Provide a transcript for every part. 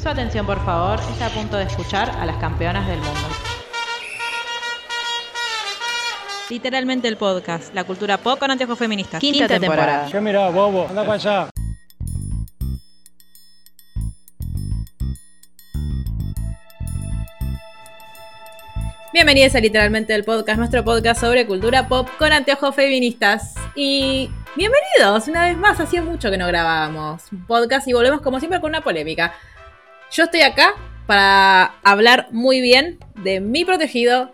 Su atención, por favor, está a punto de escuchar a las campeonas del mundo. Literalmente el podcast, la cultura pop con anteojos feministas. Quinta, temporada. ¿Qué mirá, bobo? Anda para allá. Bienvenidos a Literalmente el podcast, nuestro podcast sobre cultura pop con anteojos feministas. Y bienvenidos una vez más, hacía mucho que no grabábamos un podcast y volvemos como siempre con una polémica. Yo estoy acá para hablar muy bien de mi protegido,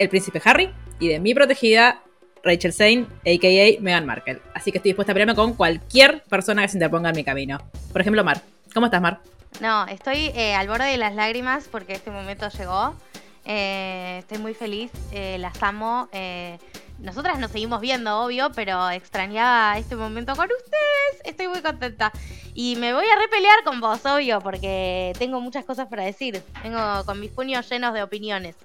el príncipe Harry, y de mi protegida, Rachel Zane, a.k.a. Meghan Markle. Así que estoy dispuesta a pelearme con cualquier persona que se interponga en mi camino. Por ejemplo, Mar. ¿Cómo estás, Mar? No, estoy eh, al borde de las lágrimas porque este momento llegó. Eh, estoy muy feliz, eh, las amo. Nosotras nos seguimos viendo, obvio, pero extrañaba este momento con ustedes. Estoy muy contenta. Y me voy a repelear con vos, obvio, porque tengo muchas cosas para decir. Tengo con mis puños llenos de opiniones.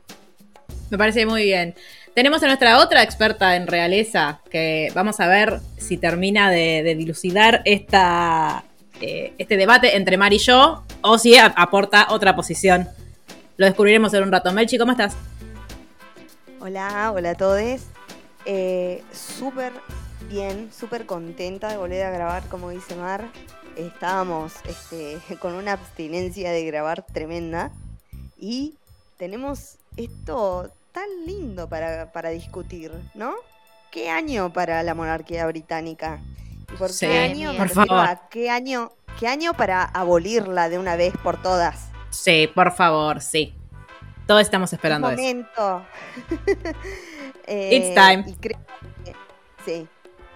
Me parece muy bien. Tenemos a nuestra otra experta en realeza, que vamos a ver si termina de, dilucidar esta, eh, este debate entre Mar y yo, o si aporta otra posición. Lo descubriremos en un rato. Melchi, ¿cómo estás? Hola, hola a todos. Eh, súper bien, súper contenta de volver a grabar, como dice Mar. Estábamos este, con una abstinencia de grabar tremenda. Y tenemos esto tan lindo para, discutir, ¿no? ¿Qué año para la monarquía británica? ¿Y por qué año? Por favor. ¿qué año, ¿Qué año para abolirla de una vez por todas? Sí, por favor, sí. Todos estamos esperando Un momento. Eh, It's time. sí.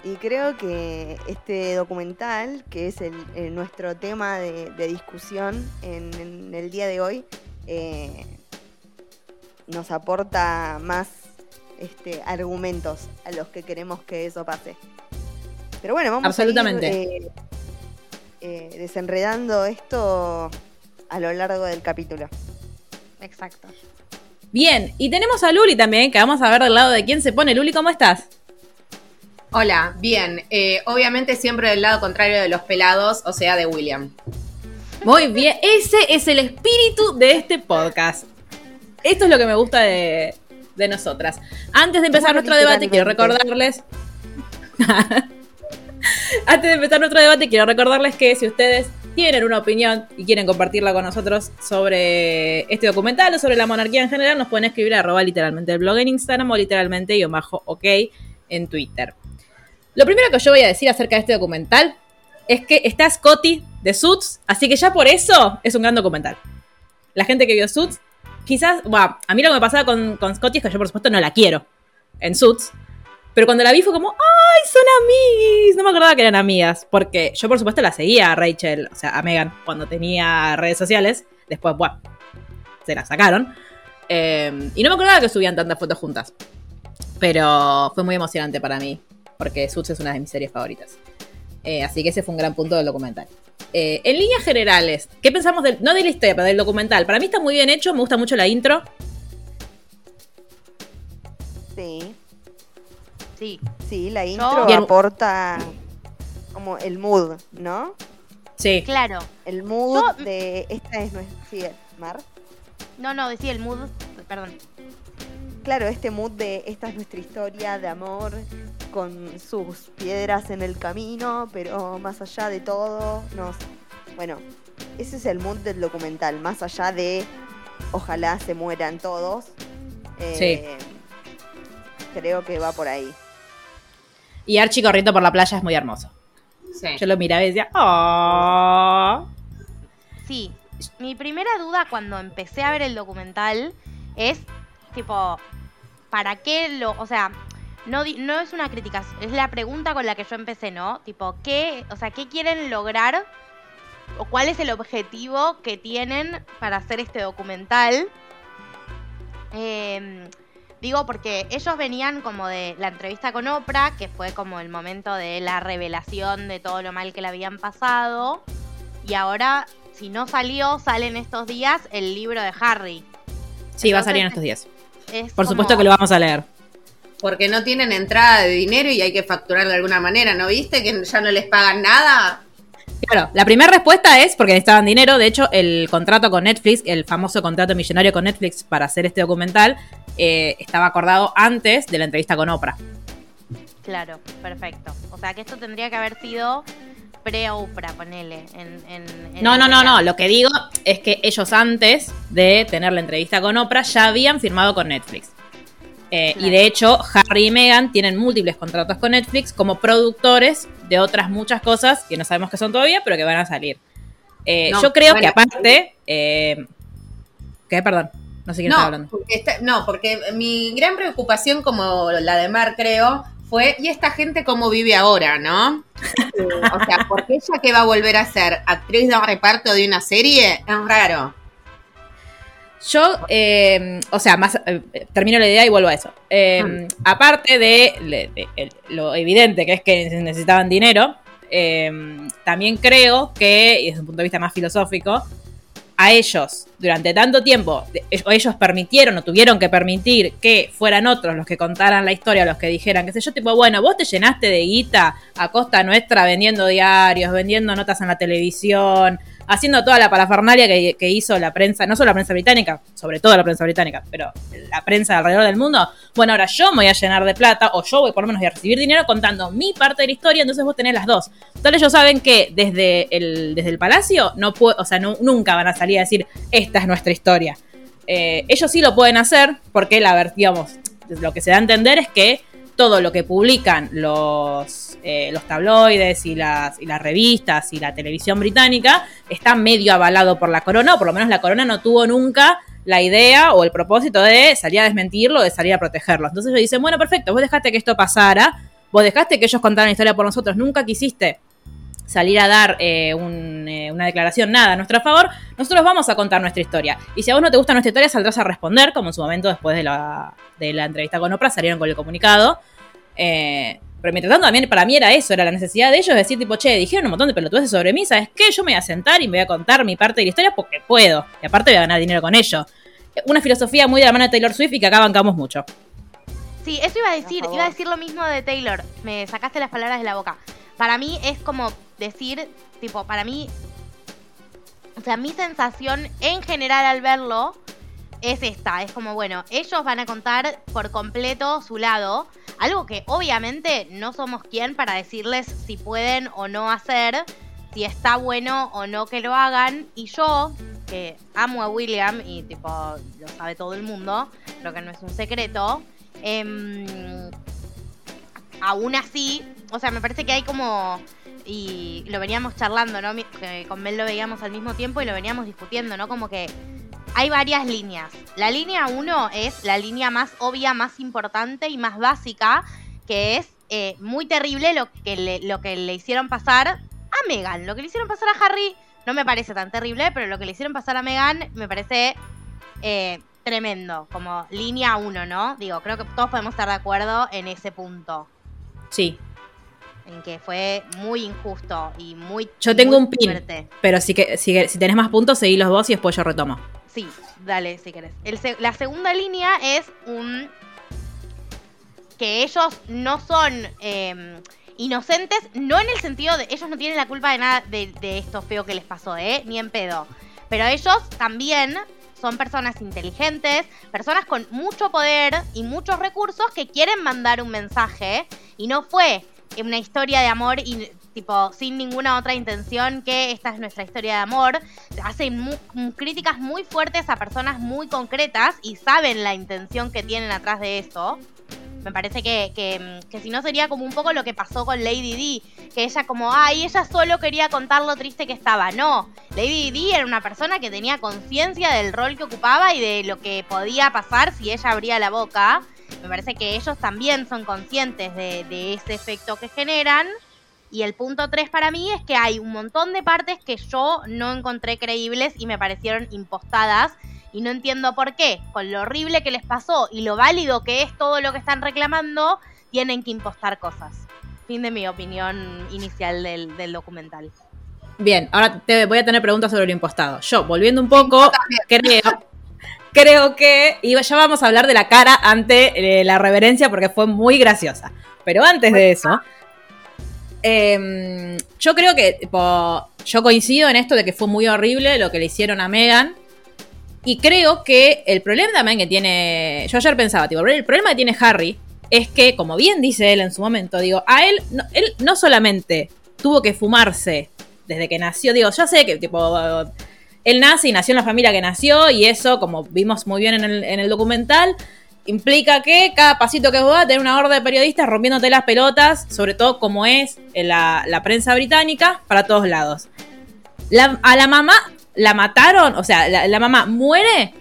Y creo que este documental, que es el, nuestro tema de, discusión en, el día de hoy, eh, nos aporta más este, argumentos a los que queremos que eso pase. Pero bueno, vamos Absolutamente. a ir eh, eh, desenredando esto a lo largo del capítulo. Exacto. Bien, y tenemos a Luli también, que vamos a ver del lado de quién se pone. Luli, ¿cómo estás? Hola, bien. Eh, obviamente siempre del lado contrario de los pelados, o sea, de William. Muy bien, ese es el espíritu de este podcast. Esto es lo que me gusta de, nosotras. Antes de empezar nuestro debate, quiero recordarles. Antes de empezar nuestro debate, quiero recordarles que si ustedes tienen una opinión y quieren compartirla con nosotros sobre este documental o sobre la monarquía en general, nos pueden escribir arroba literalmente el blog en Instagram o literalmente yo bajo ok en Twitter. Lo primero que yo voy a decir acerca de este documental es que está Scotty de Suits, así que ya por eso es un gran documental. La gente que vio Suits quizás, bueno, a mí lo que me pasaba con, con Scotty es que yo por supuesto no la quiero en Suits. Pero cuando la vi fue como, ¡ay, son amigas! No me acordaba que eran amigas. Porque yo, por supuesto, la seguía a Rachel, o sea, a Megan, cuando tenía redes sociales. Después, bueno, se la sacaron. Eh, y no me acordaba que subían tantas fotos juntas. Pero fue muy emocionante para mí. Porque Suits es una de mis series favoritas. Eh, así que ese fue un gran punto del documental. Eh, en líneas generales, ¿qué pensamos del, no de la historia, pero del documental? Para mí está muy bien hecho, me gusta mucho la intro. Sí. Sí. Sí, la intro aporta como el mood, ¿no? Sí. Claro. El mood de esta es nuestra. Sí, Mar. No, no, decía el mood, perdón claro, este mood de esta es nuestra historia de amor con sus piedras en el camino, pero más allá de todo, nos... Bueno, ese es el mood del documental, más allá de ojalá se mueran todos. Eh, sí. Creo que va por ahí. Y Archie corriendo por la playa es muy hermoso. Sí. Yo lo miraba y decía, ¡Oh! Sí, mi primera duda cuando empecé a ver el documental es tipo, ¿para qué lo...? O sea, no, no es una crítica, es la pregunta con la que yo empecé, ¿no? Tipo, ¿qué, o sea, ¿qué quieren lograr? ¿O cuál es el objetivo que tienen para hacer este documental? Em, digo, porque ellos venían como de la entrevista con Oprah, que fue como el momento de la revelación de todo lo mal que le habían pasado. Y ahora, si no salió, sale en estos días el libro de Harry. Sí, va a salir en estos días. Por supuesto que lo vamos a leer. Porque no tienen entrada de dinero y hay que facturar de alguna manera, ¿no viste? Que ya no les pagan nada. Claro, la primera respuesta es porque necesitaban dinero. De hecho, el contrato con Netflix, el famoso contrato millonario con Netflix para hacer este documental, eh, estaba acordado antes de la entrevista con Oprah. Claro, perfecto. O sea que esto tendría que haber sido pre-Oprah, ponele. En, en, no, no, no, no. Lo que digo es que ellos antes de tener la entrevista con Oprah ya habían firmado con Netflix. Eh, y de hecho, Harry y Meghan tienen múltiples contratos con Netflix como productores de otras muchas cosas que no sabemos qué son todavía, pero que van a salir. Eh, yo creo que aparte. Eh, ¿Qué? Perdón. No sé quién está hablando. no, porque mi gran preocupación, como la de Mar, creo, fue, ¿y esta gente cómo vive ahora, no? o sea, porque ella que va a volver a ser actriz de reparto de una serie, es raro. Yo, eh, o sea, más eh, termino la idea y vuelvo a eso. Eh, mm. Aparte de, lo evidente que es que necesitaban dinero, también creo que, y desde un punto de vista más filosófico, ellos durante tanto tiempo, ellos permitieron o tuvieron que permitir que fueran otros los que contaran la historia, los que dijeran, qué sé yo, tipo, bueno, vos te llenaste de guita a costa nuestra vendiendo diarios, vendiendo notas en la televisión, haciendo toda la parafernalia que, hizo la prensa, no solo la prensa británica, sobre todo la prensa británica, pero la prensa alrededor del mundo. Bueno, ahora yo me voy a llenar de plata, o yo voy por lo menos a recibir dinero contando mi parte de la historia, entonces vos tenés las dos. Entonces ellos saben que desde el, desde el palacio no puede, o sea, nunca van a salir a decir, esta es nuestra historia. Eh, ellos sí lo pueden hacer porque la digamos, lo que se da a entender es que todo lo que publican los, eh, los tabloides y las, y las revistas y la televisión británica está medio avalado por la corona, o por lo menos la corona no tuvo nunca la idea o el propósito de salir a desmentirlo de salir a protegerlo. Entonces ellos dicen, bueno, perfecto, vos dejaste que esto pasara, vos dejaste que ellos contaran la historia por nosotros, nunca quisiste salir a dar eh, eh, una declaración nada a nuestro favor, nosotros vamos a contar nuestra historia. Y si a vos no te gusta nuestra historia, saldrás a responder, como en su momento después de la, de la entrevista con Oprah, salieron con el comunicado. Eh, pero mientras tanto, también para mí era eso, era la necesidad de ellos de decir, tipo, che, dijeron un montón de pelotudeces sobre mí, ¿sabes qué? Yo me voy a sentar y me voy a contar mi parte de la historia porque puedo. Y aparte voy a ganar dinero con ello. Una filosofía muy de la mano de Taylor Swift y que acá bancamos mucho. Sí, eso iba a decir, iba a decir lo mismo de Taylor. Me sacaste las palabras de la boca. Para mí es como decir, tipo, para mí, o sea, mi sensación en general al verlo es esta, es como, bueno, ellos van a contar por completo su lado, algo que obviamente no somos quien para decirles si pueden o no hacer, si está bueno o no que lo hagan, y yo, que amo a William y tipo, lo sabe todo el mundo, creo que no es un secreto, eh, aún así, o sea, me parece que hay como y lo veníamos charlando, ¿no? Con Mel lo veíamos al mismo tiempo y lo veníamos discutiendo, ¿no? Como que hay varias líneas. La línea uno es la línea más obvia, más importante y más básica, que es eh, muy terrible lo que, le, lo que le hicieron pasar a Megan. Lo que le hicieron pasar a Harry no me parece tan terrible, pero lo que le hicieron pasar a Megan me parece eh, tremendo, como línea uno, ¿no? Digo, creo que todos podemos estar de acuerdo en ese punto. Sí, en que fue muy injusto y muy. Yo tengo un pin, pero si, que, si, tenés más puntos, seguí vos y después yo retomo. Sí, dale si querés. la segunda línea es un. que ellos no son. Em, inocentes, no en el sentido de ellos no tienen la culpa de nada de, de, esto feo que les pasó, ¿eh? Ni en pedo. Pero ellos también son personas inteligentes, personas con mucho poder y muchos recursos que quieren mandar un mensaje y no fue una historia de amor y tipo sin ninguna otra intención que esta es nuestra historia de amor. Hacen críticas muy fuertes a personas muy concretas y saben la intención que tienen atrás de eso. Me parece que, que, que, si no sería como un poco lo que pasó con Lady D, que ella como, ay, ella solo quería contar lo triste que estaba. No, Lady D era una persona que tenía conciencia del rol que ocupaba y de lo que podía pasar si ella abría la boca. Me parece que ellos también son conscientes de, ese efecto que generan. Y el punto 3 para mí es que hay un montón de partes que yo no encontré creíbles y me parecieron impostadas. Y no entiendo por qué, con lo horrible que les pasó y lo válido que es todo lo que están reclamando, tienen que impostar cosas. Fin de mi opinión inicial del, del documental. Bien, ahora te voy a tener preguntas sobre lo impostado. Yo, volviendo un poco, creo, creo que y ya vamos a hablar de la cara ante eh, la reverencia porque fue muy graciosa. Pero antes de eso, em, yo creo que, tipo, yo coincido en esto de que fue muy horrible lo que le hicieron a Megan. Y creo que el problema también que tiene. Yo ayer pensaba, tipo, el problema que tiene Harry es que, como bien dice él en su momento, digo, a él, él no solamente tuvo que fumarse desde que nació, digo, yo sé que, tipo, él nace y nació en la familia que nació, y eso, como vimos muy bien en el, en el documental, implica que cada pasito que vos vas tener una horda de periodistas rompiéndote las pelotas, sobre todo como es la, prensa británica, para todos lados. La- a la mamá la mataron, o sea, la, mamá muere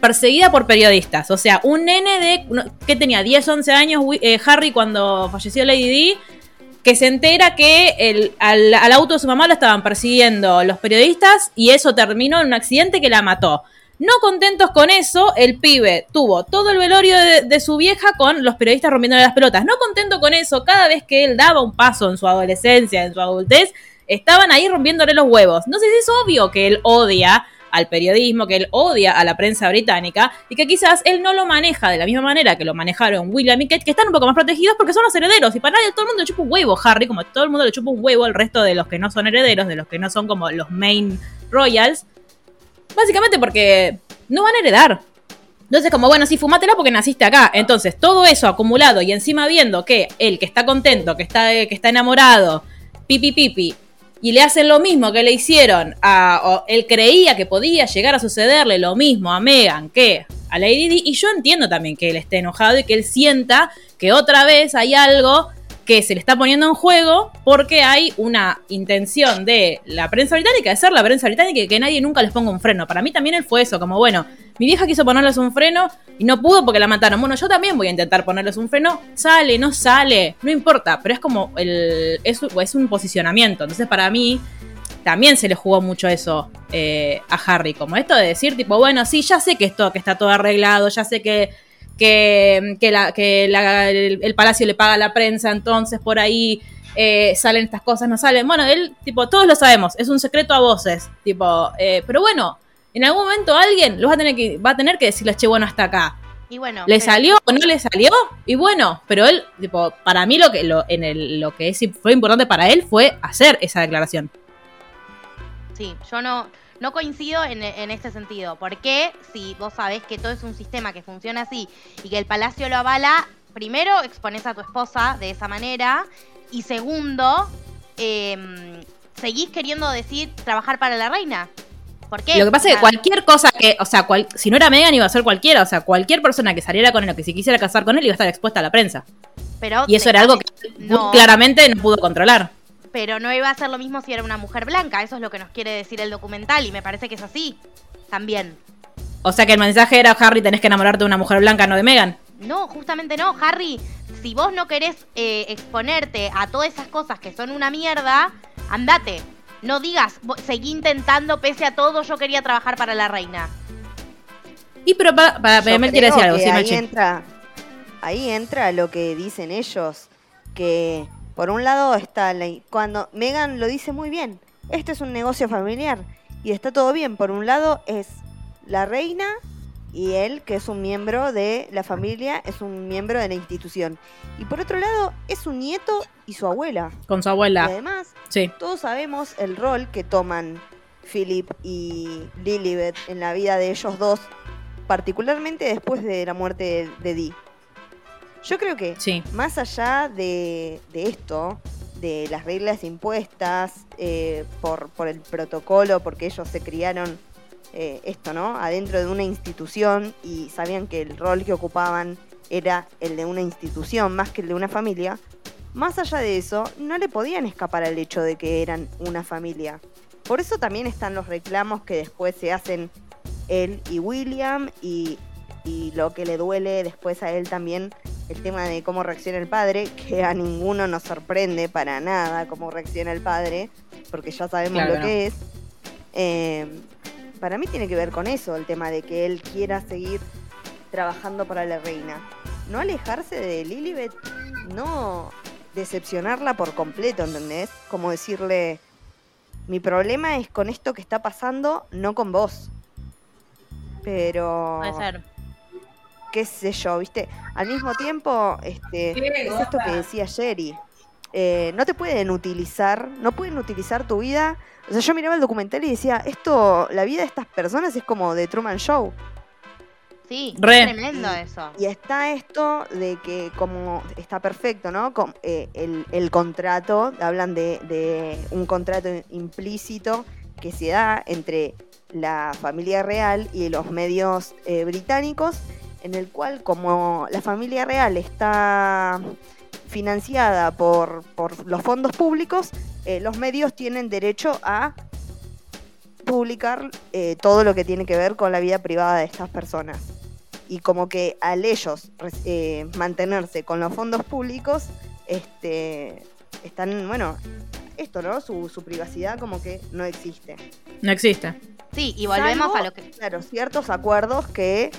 perseguida por periodistas. O sea, un nene de. que tenía? 10, 11 años, eh, Harry, cuando falleció Lady Di, que se entera que el- al, al auto de su mamá lo estaban persiguiendo los periodistas y eso terminó en un accidente que la mató. No contentos con eso, el pibe tuvo todo el velorio de, de su vieja con los periodistas rompiéndole las pelotas. No contento con eso, cada vez que él daba un paso en su adolescencia, en su adultez, estaban ahí rompiéndole los huevos. No sé si es obvio que él odia al periodismo, que él odia a la prensa británica y que quizás él no lo maneja de la misma manera que lo manejaron William y Kate, que están un poco más protegidos porque son los herederos y para nadie, todo el mundo le chupa un huevo, Harry, como todo el mundo le chupa un huevo al resto de los que no son herederos, de los que no son como los main royals, básicamente porque no van a heredar. Entonces, como bueno, sí, fumátela porque naciste acá. Entonces, todo eso acumulado y encima viendo que él que está contento, que está, que está enamorado, pipi pipi, y le hacen lo mismo que le hicieron a. o él creía que podía llegar a sucederle lo mismo a Megan que a Lady Di. Y yo entiendo también que él esté enojado y que él sienta que otra vez hay algo que se le está poniendo en juego porque hay una intención de la prensa británica, de ser la prensa británica y que nadie nunca les ponga un freno. Para mí también él fue eso, como bueno, mi vieja quiso ponerles un freno y no pudo porque la mataron. Bueno, yo también voy a intentar ponerles un freno. Sale, no sale, no importa, pero es como el. es, es un posicionamiento. Entonces, para mí, también se le jugó mucho eso eh, a Harry. Como esto de decir, tipo, bueno, sí, ya sé que esto, que está todo arreglado, ya sé que. Que, que, la, que la- el, el palacio le paga a la prensa, entonces por ahí eh, salen estas cosas, no salen. Bueno, él, tipo, todos lo sabemos, es un secreto a voces, tipo, eh, pero bueno, en algún momento alguien lo va a tener que, va a tener que decirles, che, bueno, hasta acá. Y bueno, ¿Le pero- salió o no le salió? Y bueno, pero él, tipo, para mí lo que, lo, en el, lo que es, fue importante para él fue hacer esa declaración. Sí, yo no, no coincido en, en este sentido. Porque si vos sabés que todo es un sistema que funciona así y que el palacio lo avala, primero expones a tu esposa de esa manera y segundo, em, seguís queriendo decir trabajar para la reina. ¿Por qué? Lo que pasa es que cualquier cosa que, o sea, cual- si no era Megan iba a ser cualquiera, o sea, cualquier persona que saliera con él o que se quisiera casar con él iba a estar expuesta a la prensa. pero Y eso era algo que no. claramente no pudo controlar. Pero no iba a ser lo mismo si era una mujer blanca. Eso es lo que nos quiere decir el documental y me parece que es así. También. O sea que el mensaje era, Harry, tenés que enamorarte de una mujer blanca, no de Megan. No, justamente no, Harry. Si vos no querés eh, exponerte a todas esas cosas que son una mierda, andate. No digas, "Vo- seguí intentando, pese a todo, yo quería trabajar para la reina. Y pero para, para, Yo Mel quiere decir algo, que sí, ahí entra, ahí entra lo que dicen ellos, que por un lado está la, cuando Megan lo dice muy bien, este es un negocio familiar y está todo bien. Por un lado es la reina y él, que es un miembro de la familia, es un miembro de la institución. Y por otro lado es su nieto y su abuela. Con su Y abuela. además Sí. todos sabemos el rol que toman Philip y Lilibet en la vida de ellos dos, particularmente después de la muerte de, de Dee. Yo creo que Sí. más allá de, de esto, de las reglas impuestas eh, por, por el protocolo, porque ellos se criaron eh, esto, ¿no? Adentro de una institución y sabían que el rol que ocupaban era el de una institución más que el de una familia. Más allá de eso, no le podían escapar al hecho de que eran una familia. Por eso también están los reclamos que después se hacen él y William y, y lo que le duele después a él también el tema de cómo reacciona el padre, que a ninguno nos sorprende para nada cómo reacciona el padre, porque ya sabemos Claro lo que que es. Eh, para mí tiene que ver con eso, el tema de que él quiera seguir trabajando para la reina. No alejarse de Lilibet, no decepcionarla por completo, ¿entendés? Como decirle, mi problema es con esto que está pasando, no con vos. Pero Puede ser. Qué sé yo, ¿viste? Al mismo tiempo, este, es esto que decía Jerry. eh, no te pueden utilizar, no pueden utilizar tu vida. O sea, yo miraba el documental y decía, esto, la vida de estas personas es como de Truman Show. Sí, Re. es tremendo eso. Y está esto de que como está perfecto, ¿no? Com- eh, el, el contrato, hablan de, de un contrato implícito que se da entre la familia real y los medios eh, británicos, en el cual como la familia real está financiada por, por los fondos públicos, eh, los medios tienen derecho a publicar eh, todo lo que tiene que ver con la vida privada de estas personas. Y como que al ellos eh, mantenerse con los fondos públicos, este, están, bueno, esto, ¿no? Su, su privacidad como que no existe. No existe. Sí, y volvemos Salvo, a lo que... Claro, ciertos acuerdos que,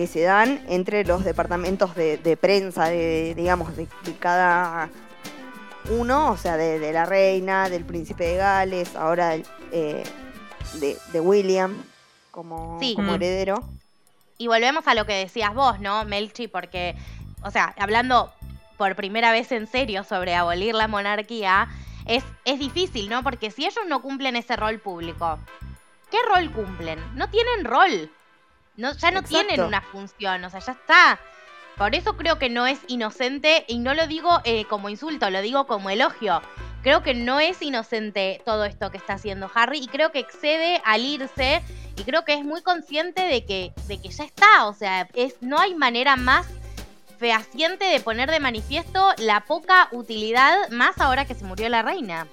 que se dan entre los departamentos de, de prensa, de, digamos, de, de cada uno, o sea, de, de la reina, del príncipe de Gales, ahora eh, de, de William como, Sí. como heredero. Y volvemos a lo que decías vos, ¿no, Melchi? Porque, o sea, hablando por primera vez en serio sobre abolir la monarquía, es, es difícil, ¿no? Porque si ellos no cumplen ese rol público, ¿qué rol cumplen? No tienen rol. No, ya no Exacto. tienen una función, o sea, ya está. Por eso creo que no es inocente, y no lo digo eh, como insulto, lo digo como elogio. Creo que no es inocente todo esto que está haciendo Harry y creo que excede al irse y creo que es muy consciente de que, de que ya está. O sea, es, no hay manera más fehaciente de poner de manifiesto la poca utilidad, más ahora que se murió la reina.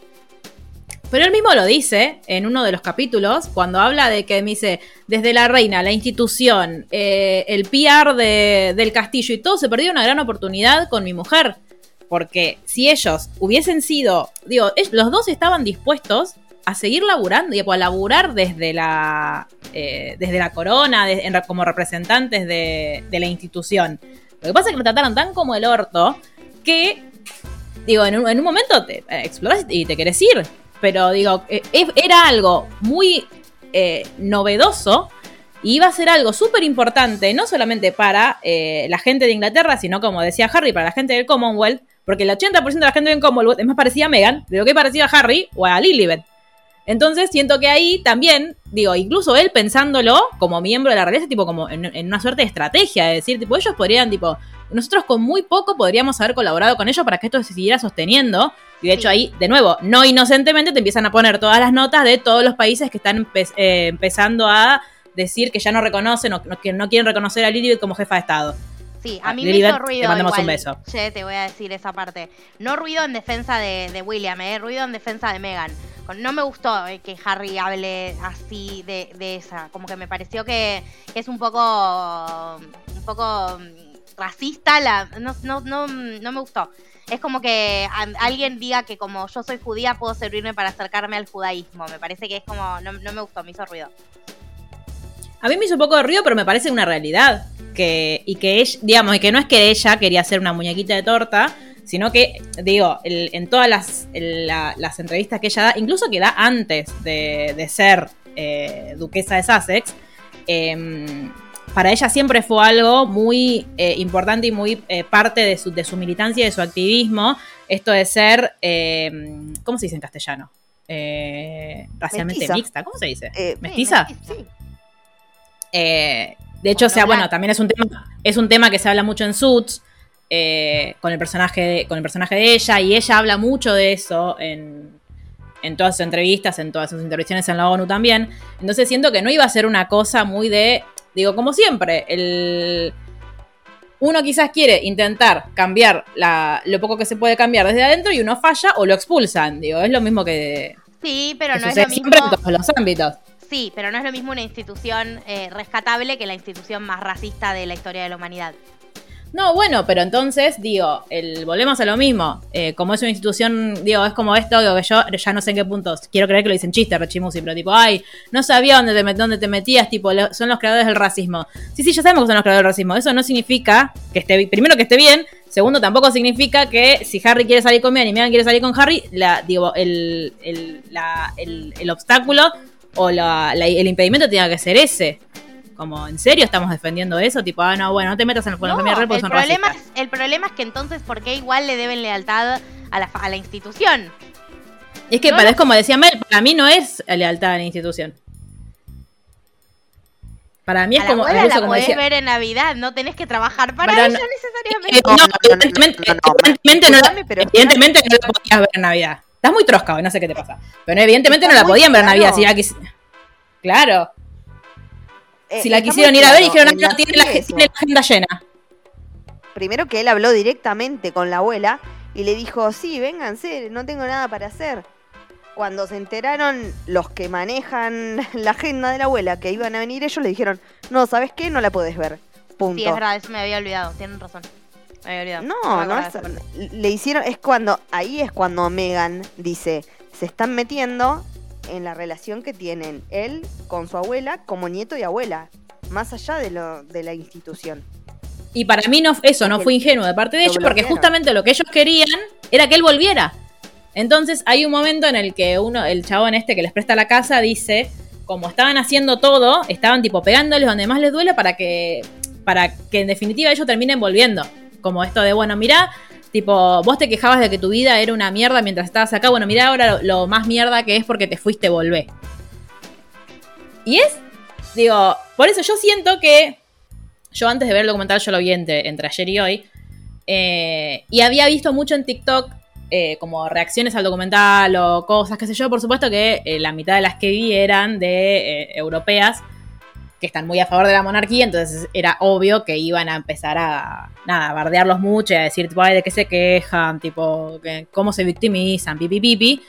Pero él mismo lo dice en uno de los capítulos, cuando habla de que me dice, desde la reina, la institución, eh, el PR de- del castillo y todo, se perdió una gran oportunidad con mi mujer. Porque si ellos hubiesen sido, digo, los dos estaban dispuestos a seguir laburando y a laburar desde la, eh, desde la corona, como representantes de, de la institución. Lo que pasa es que lo trataron tan como el orto que, digo, en un, en un momento te eh, explotás y te querés ir. Pero digo, eh, era algo muy eh, novedoso y iba a ser algo súper importante, no solamente para eh, la gente de Inglaterra, sino como decía Harry, para la gente del Commonwealth, porque el 80% de la gente del Commonwealth es más parecida a Meghan de que es parecida a Harry o a Lilibet. Entonces siento que ahí también, digo, incluso él pensándolo como miembro de la realeza, tipo como en, en una suerte de estrategia, de decir, tipo, ellos podrían, tipo, nosotros con muy poco podríamos haber colaborado con ellos para que esto se siguiera sosteniendo. Y de hecho Sí. ahí, de nuevo, no inocentemente te empiezan a poner todas las notas de todos los países que están empe- eh, empezando a decir que ya no reconocen o que no quieren reconocer a Lilibet como jefa de Estado. Sí, Ah, a mí me Lilibet, hizo ruido. te mandamos igual. un beso. Che, te voy a decir esa parte. No ruido en defensa de, de William, eh, ruido en defensa de Meghan. Con- No me gustó eh, que Harry hable así de, de esa. Como que me pareció que, que es un poco. un poco mm, racista. La, no, no, no, no me gustó. Es como que alguien diga que como yo soy judía puedo servirme para acercarme al judaísmo. Me parece que es como. No, no me gustó, me hizo ruido. A mí me hizo un poco de ruido, pero me parece una realidad. Que, y que ella, digamos, que no es que ella quería hacer una muñequita de torta, sino que, digo, en todas las, las entrevistas que ella da, incluso que da antes de, de ser eh, duquesa de Sussex, em, para ella siempre fue algo muy eh, importante y muy eh, parte de su, de su militancia y de su activismo, esto de ser, em, ¿cómo se dice en castellano? Eh, racialmente Mestiza. mixta, ¿cómo se dice? ¿Mestiza? Sí, de hecho, o sea, no bueno, también es un tema, es un tema que se habla mucho en Suits, con el personaje de, con el personaje de ella, y ella habla mucho de eso en, en todas sus entrevistas, en todas sus intervenciones en la ONU también. Entonces siento que no iba a ser una cosa muy de, digo, como siempre, el uno quizás quiere intentar cambiar la, lo poco que se puede cambiar desde adentro y uno falla o lo expulsan. Digo, es lo mismo que, Sí, pero que no es lo mismo. siempre en todos los ámbitos. Sí, pero no es lo mismo una institución eh, rescatable que la institución más racista de la historia de la humanidad. No, bueno, pero entonces, digo, el, volvemos a lo mismo. Eh, como es una institución, digo, es como esto, digo, que yo ya no sé en qué puntos. Quiero creer que lo dicen chiste, Rechimusi, pero tipo, ay, no sabía dónde te, dónde te metías, tipo, son los creadores del racismo. Sí, sí, ya sabemos que son los creadores del racismo. Eso no significa que esté, primero que esté bien, segundo, tampoco significa que si Harry quiere salir con Meghan y Meghan quiere salir con Harry, la, digo, el, el, el, el obstáculo o la- la- el impedimento tenga que ser ese. Como, ¿en serio estamos defendiendo eso? Tipo, ah, no, bueno, no te metas en el la No, familia real porque el, son problema racistas. es, el problema es que entonces, ¿por qué igual le deben lealtad a la, a la institución. Es que No, para, es como decía Mel, para mí no es lealtad a la institución. Para mí es a la como, eso la como podés decía. ver en Navidad, no tenés que trabajar para Pero ella no- necesariamente. Eh, no, No, no, no, no, evidentemente, no, evidentemente no, la, evidentemente la podías ver en Navidad. Estás muy trosca hoy, no sé qué te pasa. Pero evidentemente no la podían ver en. Navidad. Si la quis- Claro, Eh, si la quisieron ir a ver, dijeron, en no, la tiene la, tiene agenda llena. Primero que él habló directamente con la abuela y le dijo, sí, vénganse, no tengo nada para hacer. Cuando se enteraron los que manejan la agenda de la abuela que iban a venir ellos, le dijeron, no, ¿sabes qué? No la podés ver. Punto. Sí, es verdad, eso me había olvidado, tienen razón. Me había olvidado. No, no es, le hicieron, es cuando, ahí es cuando Megan dice, se están metiendo en la relación que tienen él con su abuela como nieto y abuela, más allá de lo de la institución. Y para mí no, eso no fue ingenuo de parte de lo ellos, porque justamente lo que ellos querían era que él volviera. Entonces hay un momento en el que uno, el chabón este que les presta la casa, dice, como estaban haciendo todo, estaban tipo pegándoles donde más les duele para que, para que en definitiva ellos terminen volviendo. Como esto de, bueno, mirá, tipo, vos te quejabas de que tu vida era una mierda mientras estabas acá, bueno, mirá ahora lo, más mierda que es porque te fuiste, volvé. Y es, digo, por eso yo siento que yo antes de ver el documental, yo lo vi entre, entre ayer y hoy. eh, y había visto mucho en TikTok eh, como reacciones al documental o cosas, qué sé yo. Por supuesto que eh, la mitad de las que vi eran de europeas que están muy a favor de la monarquía, entonces era obvio que iban a empezar a, nada, bardearlos mucho y a decir, tipo, ay, de qué se quejan, tipo, cómo se victimizan, pipi, pipi.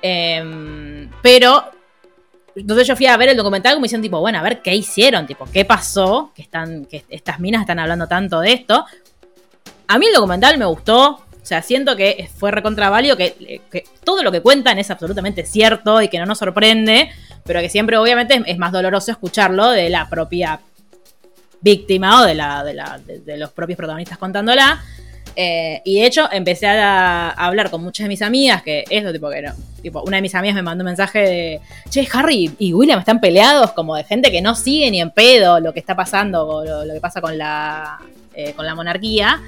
Em, pero entonces yo fui a ver el documental como diciendo, tipo, bueno, a ver qué hicieron, tipo, qué pasó, que están, que estas minas están hablando tanto de esto. A mí el documental me gustó, o sea, siento que fue recontravalio, que, que todo lo que cuentan es absolutamente cierto y que no nos sorprende, pero que siempre obviamente es, más doloroso escucharlo de la propia víctima o de, la, de, la, de, los propios protagonistas contándola. Eh, y de hecho empecé a, hablar con muchas de mis amigas, que eso, tipo, que no, tipo, una de mis amigas me mandó un mensaje de, che, Harry y William están peleados, como de gente que no sigue ni en pedo lo que está pasando, o lo, que pasa con la, eh, con la monarquía.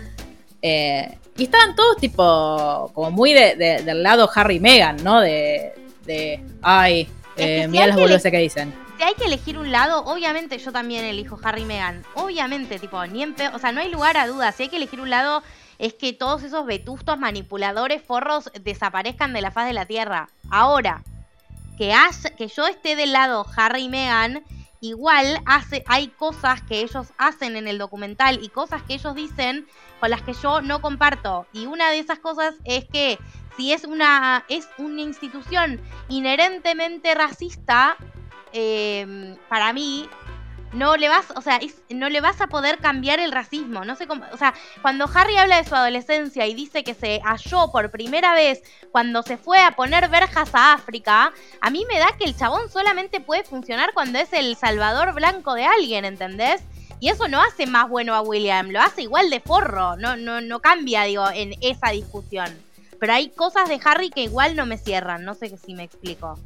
Eh, y estaban todos tipo, como muy de, del lado Harry y Meghan, ¿no? De, de ay, eh, si mira las que boludeces que dicen. Si hay que elegir un lado, obviamente yo también elijo Harry y Meghan. Obviamente, tipo, ni en O sea, no hay lugar a dudas. Si hay que elegir un lado, es que todos esos vetustos, manipuladores, forros desaparezcan de la faz de la tierra. Ahora, que, haya- que yo esté del lado Harry y Meghan, igual hace, hay cosas que ellos hacen en el documental y cosas que ellos dicen con las que yo no comparto. Y una de esas cosas es que si es una, es una institución inherentemente racista, eh, para mí, no le vas, o sea, no le vas a poder cambiar el racismo. No sé cómo, o sea, cuando Harry habla de su adolescencia y dice que se halló por primera vez cuando se fue a poner verjas a África, a mí me da que el chabón solamente puede funcionar cuando es el salvador blanco de alguien, ¿entendés? Y eso no hace más bueno a William, lo hace igual de forro, no, no, no cambia, digo, en esa discusión. Pero hay cosas de Harry que igual no me cierran, no sé si me explico.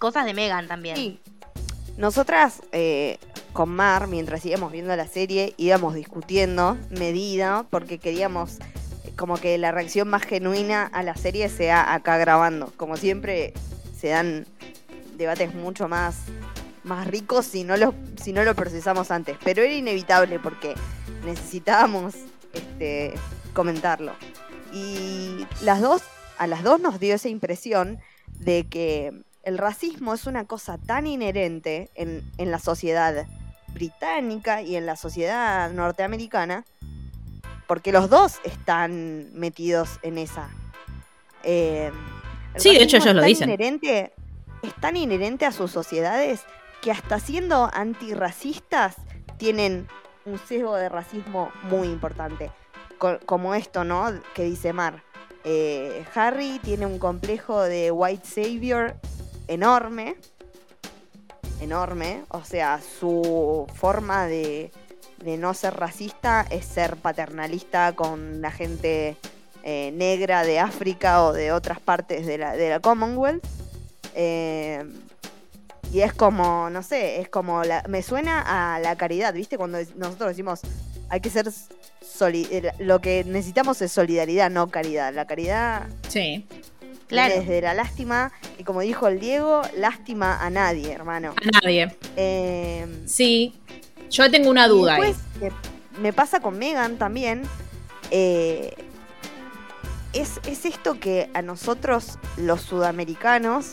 Cosas de Megan también. Nosotras eh, con Mar, mientras íbamos viendo la serie, íbamos discutiendo medida porque queríamos eh, como que la reacción más genuina a la serie sea acá grabando. Como siempre se dan debates mucho más, más ricos si no, lo, si no procesamos antes. Pero era inevitable porque necesitábamos este, comentarlo. Y las dos, a las dos nos dio esa impresión de que el racismo es una cosa tan inherente en, en la sociedad británica y en la sociedad norteamericana, porque los dos están metidos en esa. Eh, el Sí, de hecho, ellos lo dicen. Inherente, es tan inherente a sus sociedades que hasta siendo antirracistas tienen un sesgo de racismo muy importante. Co- como esto, ¿no? Que dice Mar. Eh, Harry tiene un complejo de white savior enorme. Enorme. O sea, su forma de, no ser racista es ser paternalista con la gente eh, negra de África o de otras partes de la, Commonwealth. Eh, y es como, no sé, es como, me suena a la caridad, ¿viste? Cuando nosotros decimos, hay que ser lo que necesitamos es solidaridad, no caridad. La caridad Sí. Claro. desde la lástima, y como dijo el Diego, lástima a nadie, hermano. A nadie. Eh, Sí. Yo tengo una duda ahí. después, me, me pasa con Megan también. eh, es, es esto que a nosotros, los sudamericanos,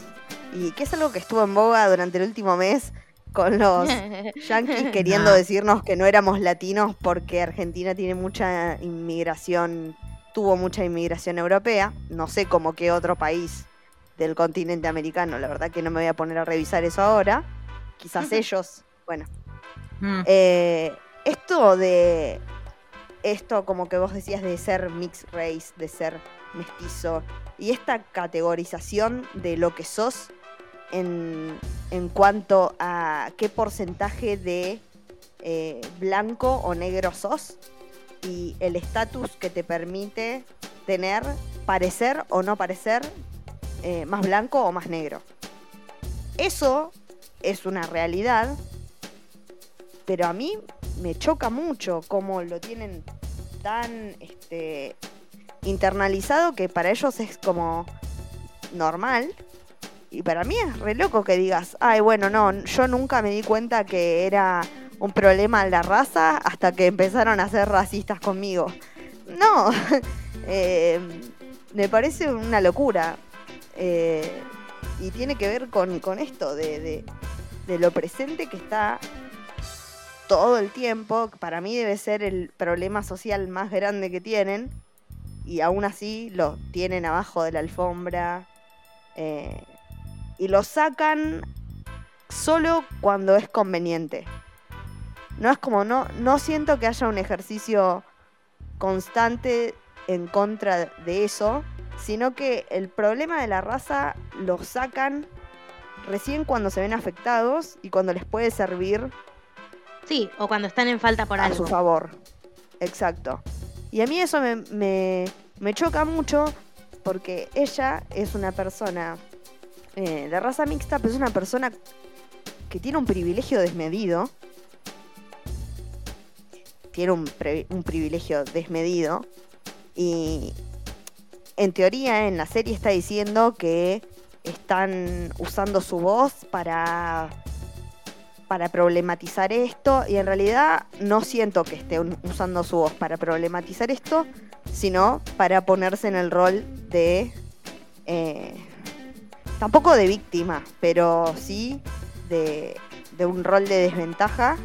y que es algo que estuvo en boga durante el último mes con los yanquis queriendo No. decirnos que no éramos latinos porque Argentina tiene mucha inmigración, tuvo mucha inmigración europea. No sé cómo qué otro país del continente americano, la verdad que no me voy a poner a revisar eso ahora. Quizás ellos, bueno. Mm. Eh, esto de. Esto, como que vos decías, de ser mixed race, de ser mestizo, y esta categorización de lo que sos en, cuanto a qué porcentaje de eh, blanco o negro sos, y el estatus que te permite tener, parecer o no parecer eh, más blanco o más negro. Eso es una realidad pero a mí me choca mucho cómo lo tienen tan este, internalizado que para ellos es como normal. Y para mí es re loco que digas, ay, bueno, no, yo nunca me di cuenta que era un problema la raza hasta que empezaron a ser racistas conmigo. No, eh, me parece una locura. Eh, y tiene que ver con, con esto de, de- lo presente que está todo el tiempo. Para mí debe ser el problema social más grande que tienen. Y aún así lo tienen abajo de la alfombra. eh, y lo sacan solo cuando es conveniente. No es como, no, no siento que haya un ejercicio constante en contra de eso, sino que el problema de la raza lo sacan recién cuando se ven afectados y cuando les puede servir Sí, o cuando están en falta por a algo. su favor. Exacto. Y a mí eso me, me- me choca mucho porque ella es una persona eh, de raza mixta, pero es una persona que tiene un privilegio desmedido. Tiene un, privilegio desmedido. Y en teoría en la serie está diciendo que están usando su voz para para problematizar esto y en realidad no siento que esté un- usando su voz para problematizar esto, sino para ponerse en el rol de... eh, tampoco de víctima, pero sí de, de un rol de desventaja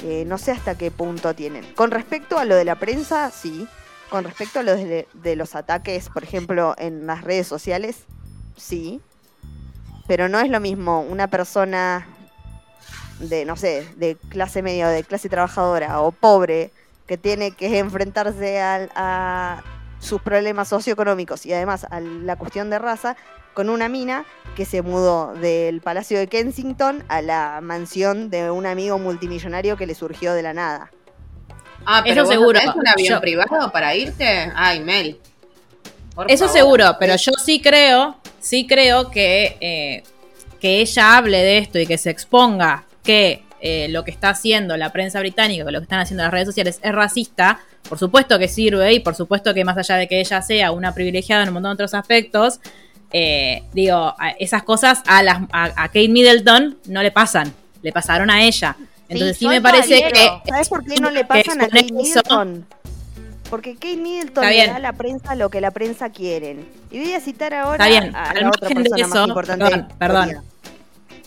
que no sé hasta qué punto tienen. Con respecto a lo de la prensa, sí. Con respecto a lo de, los ataques, por ejemplo, en las redes sociales, sí. Pero no es lo mismo una persona de, no sé, de clase media o de clase trabajadora o pobre que tiene que enfrentarse al- a sus problemas socioeconómicos y además a la cuestión de raza con una mina que se mudó del Palacio de Kensington a la mansión de un amigo multimillonario que le surgió de la nada. Ah, pero Eso vos seguro. tenés un avión Yo- privado para irte? Ay, Mel. Por Eso favor. seguro, pero yo sí creo, sí creo que, eh, que ella hable de esto y que se exponga que eh, lo que está haciendo la prensa británica, que lo que están haciendo las redes sociales es racista, por supuesto que sirve y por supuesto que más allá de que ella sea una privilegiada en un montón de otros aspectos, eh, digo, a- esas cosas a, las, a, a Kate Middleton no le pasan, le pasaron a ella. Entonces sí, me parece que... ¿Sabes por qué no le pasan a Kate Middleton? Porque Kate Middleton le da a la prensa lo que la prensa quieren. Y voy a citar ahora Está bien, a al la otra margen de persona más eso, importante. perdón, perdón.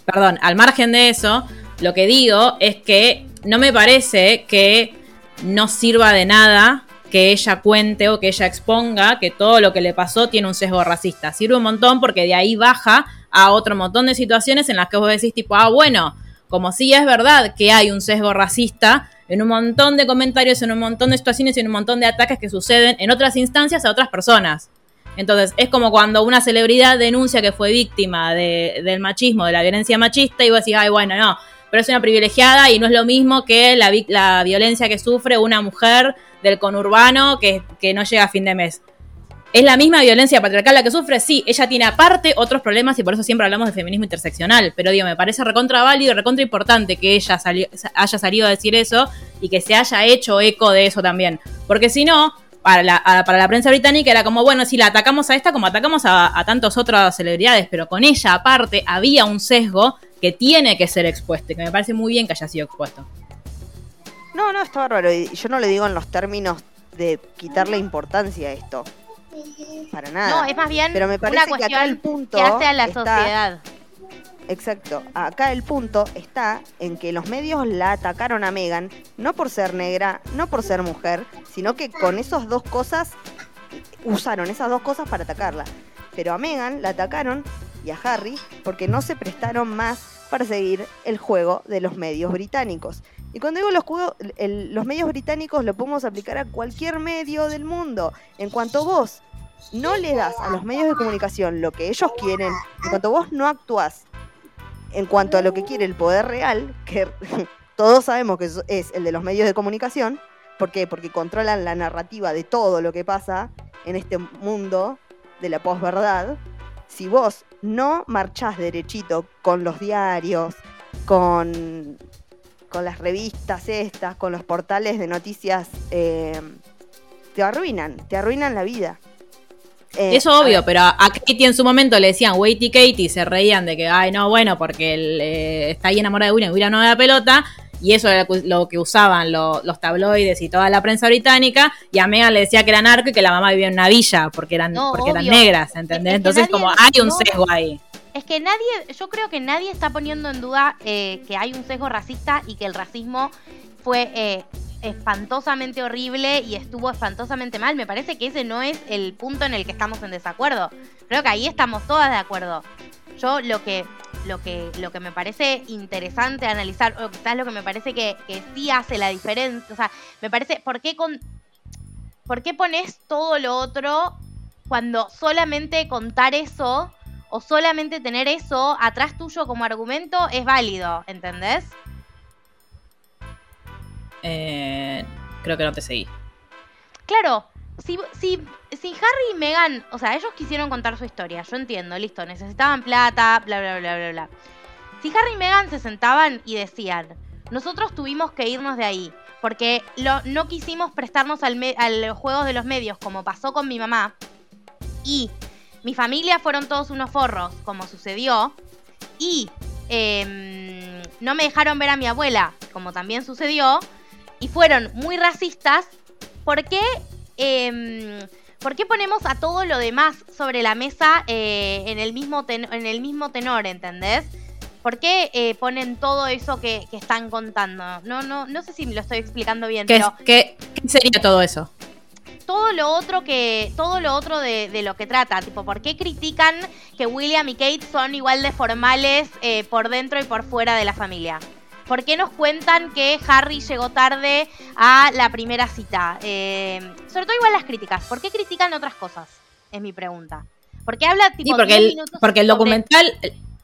Perdón, al margen de eso, lo que digo es que no me parece que no sirva de nada que ella cuente o que ella exponga que todo lo que le pasó tiene un sesgo racista. Sirve un montón porque de ahí baja a otro montón de situaciones en las que vos decís tipo, ah, bueno, como sí es verdad que hay un sesgo racista en un montón de comentarios, en un montón de situaciones y en un montón de ataques que suceden en otras instancias a otras personas. Entonces, es como cuando una celebridad denuncia que fue víctima de- del machismo, de la violencia machista, y vos decís, ay, bueno, no, pero es una privilegiada y no es lo mismo que la violencia que sufre una mujer del conurbano que, que no llega a fin de mes. ¿Es la misma violencia patriarcal la que sufre? Sí, ella tiene aparte otros problemas y por eso siempre hablamos de feminismo interseccional. Pero digo, me parece recontra válido y recontra importante que ella haya salido a decir eso y que se haya hecho eco de eso también. Porque si no, para la, para la prensa británica era como, bueno, si la atacamos a esta como atacamos a, a tantas otras celebridades, pero con ella aparte había un sesgo que tiene que ser expuesto, que me parece muy bien que haya sido expuesto. No, no, está bárbaro. Y yo no le digo en los términos de quitarle importancia a esto. Para nada. No, es más bien Pero me parece que acá el punto que hace a la sociedad. Exacto. Acá el punto está en que los medios la atacaron a Megan, no por ser negra, no por ser mujer, sino que con esas dos cosas, usaron esas dos cosas para atacarla. Pero a Megan la atacaron y a Harry porque no se prestaron más para seguir el juego de los medios británicos. Y cuando digo los, juegos, los medios británicos lo podemos aplicar a cualquier medio del mundo. En cuanto vos no le das a los medios de comunicación lo que ellos quieren, en cuanto vos no actuás en cuanto a lo que quiere el poder real, que todos sabemos que es el de los medios de comunicación, ¿por qué? Porque controlan la narrativa de todo lo que pasa en este mundo de la posverdad. Si vos no marchás derechito con los diarios, con con las revistas estas, con los portales de noticias, eh, te arruinan, te arruinan la vida. Eh, Eso obvio, pero a Katie en su momento le decían Waity Katie, se reían de que, ay, no, bueno, porque él, eh, está ahí enamorada de William, William no da pelota, y eso era lo que usaban los tabloides y toda la prensa británica, y a Megan le decía que era narco y que la mamá vivía en una villa porque eran, porque eran negras, ¿entendés? Entonces, como hay un sesgo ahí. Es que nadie, yo creo que nadie está poniendo en duda eh, que hay un sesgo racista y que el racismo fue eh, espantosamente horrible y estuvo espantosamente mal. Me parece que ese no es el punto en el que estamos en desacuerdo. Creo que ahí estamos todas de acuerdo. Yo lo que, lo que, lo que me parece interesante analizar, o quizás lo que me parece que, sí hace la diferencia, o sea, me parece, ¿por qué, ¿por qué pones todo lo otro cuando solamente contar eso o solamente tener eso atrás tuyo como argumento es válido, ¿entendés? Eh, creo que no te seguí. Claro, si, si, si Harry y Meghan, o sea, ellos quisieron contar su historia, yo entiendo, listo, necesitaban plata, bla, bla, bla, bla, bla. Si Harry y Meghan se sentaban y decían, nosotros tuvimos que irnos de ahí, porque no quisimos prestarnos al a los juegos de los medios, como pasó con mi mamá, y mi familia fueron todos unos forros, como sucedió. Y em, no me dejaron ver a mi abuela, como también sucedió. Y fueron muy racistas. ¿Por qué, em, ¿por qué ponemos a todo lo demás sobre la mesa eh, en, el mismo en el mismo tenor, ¿entendés? ¿Por qué eh, ponen todo eso que, están contando? No, no, no sé si me lo estoy explicando bien, ¿Qué, ¿Qué sería todo eso? todo lo otro que todo lo otro de, lo que trata tipo por qué critican que William y Kate son igual de formales eh, por dentro y por fuera de la familia ¿Por qué nos cuentan que Harry llegó tarde a la primera cita? Eh, sobre todo igual las críticas. ¿Por qué critican otras cosas? Es mi pregunta. ¿Por qué habla tipo sí, porque, el, porque el documental,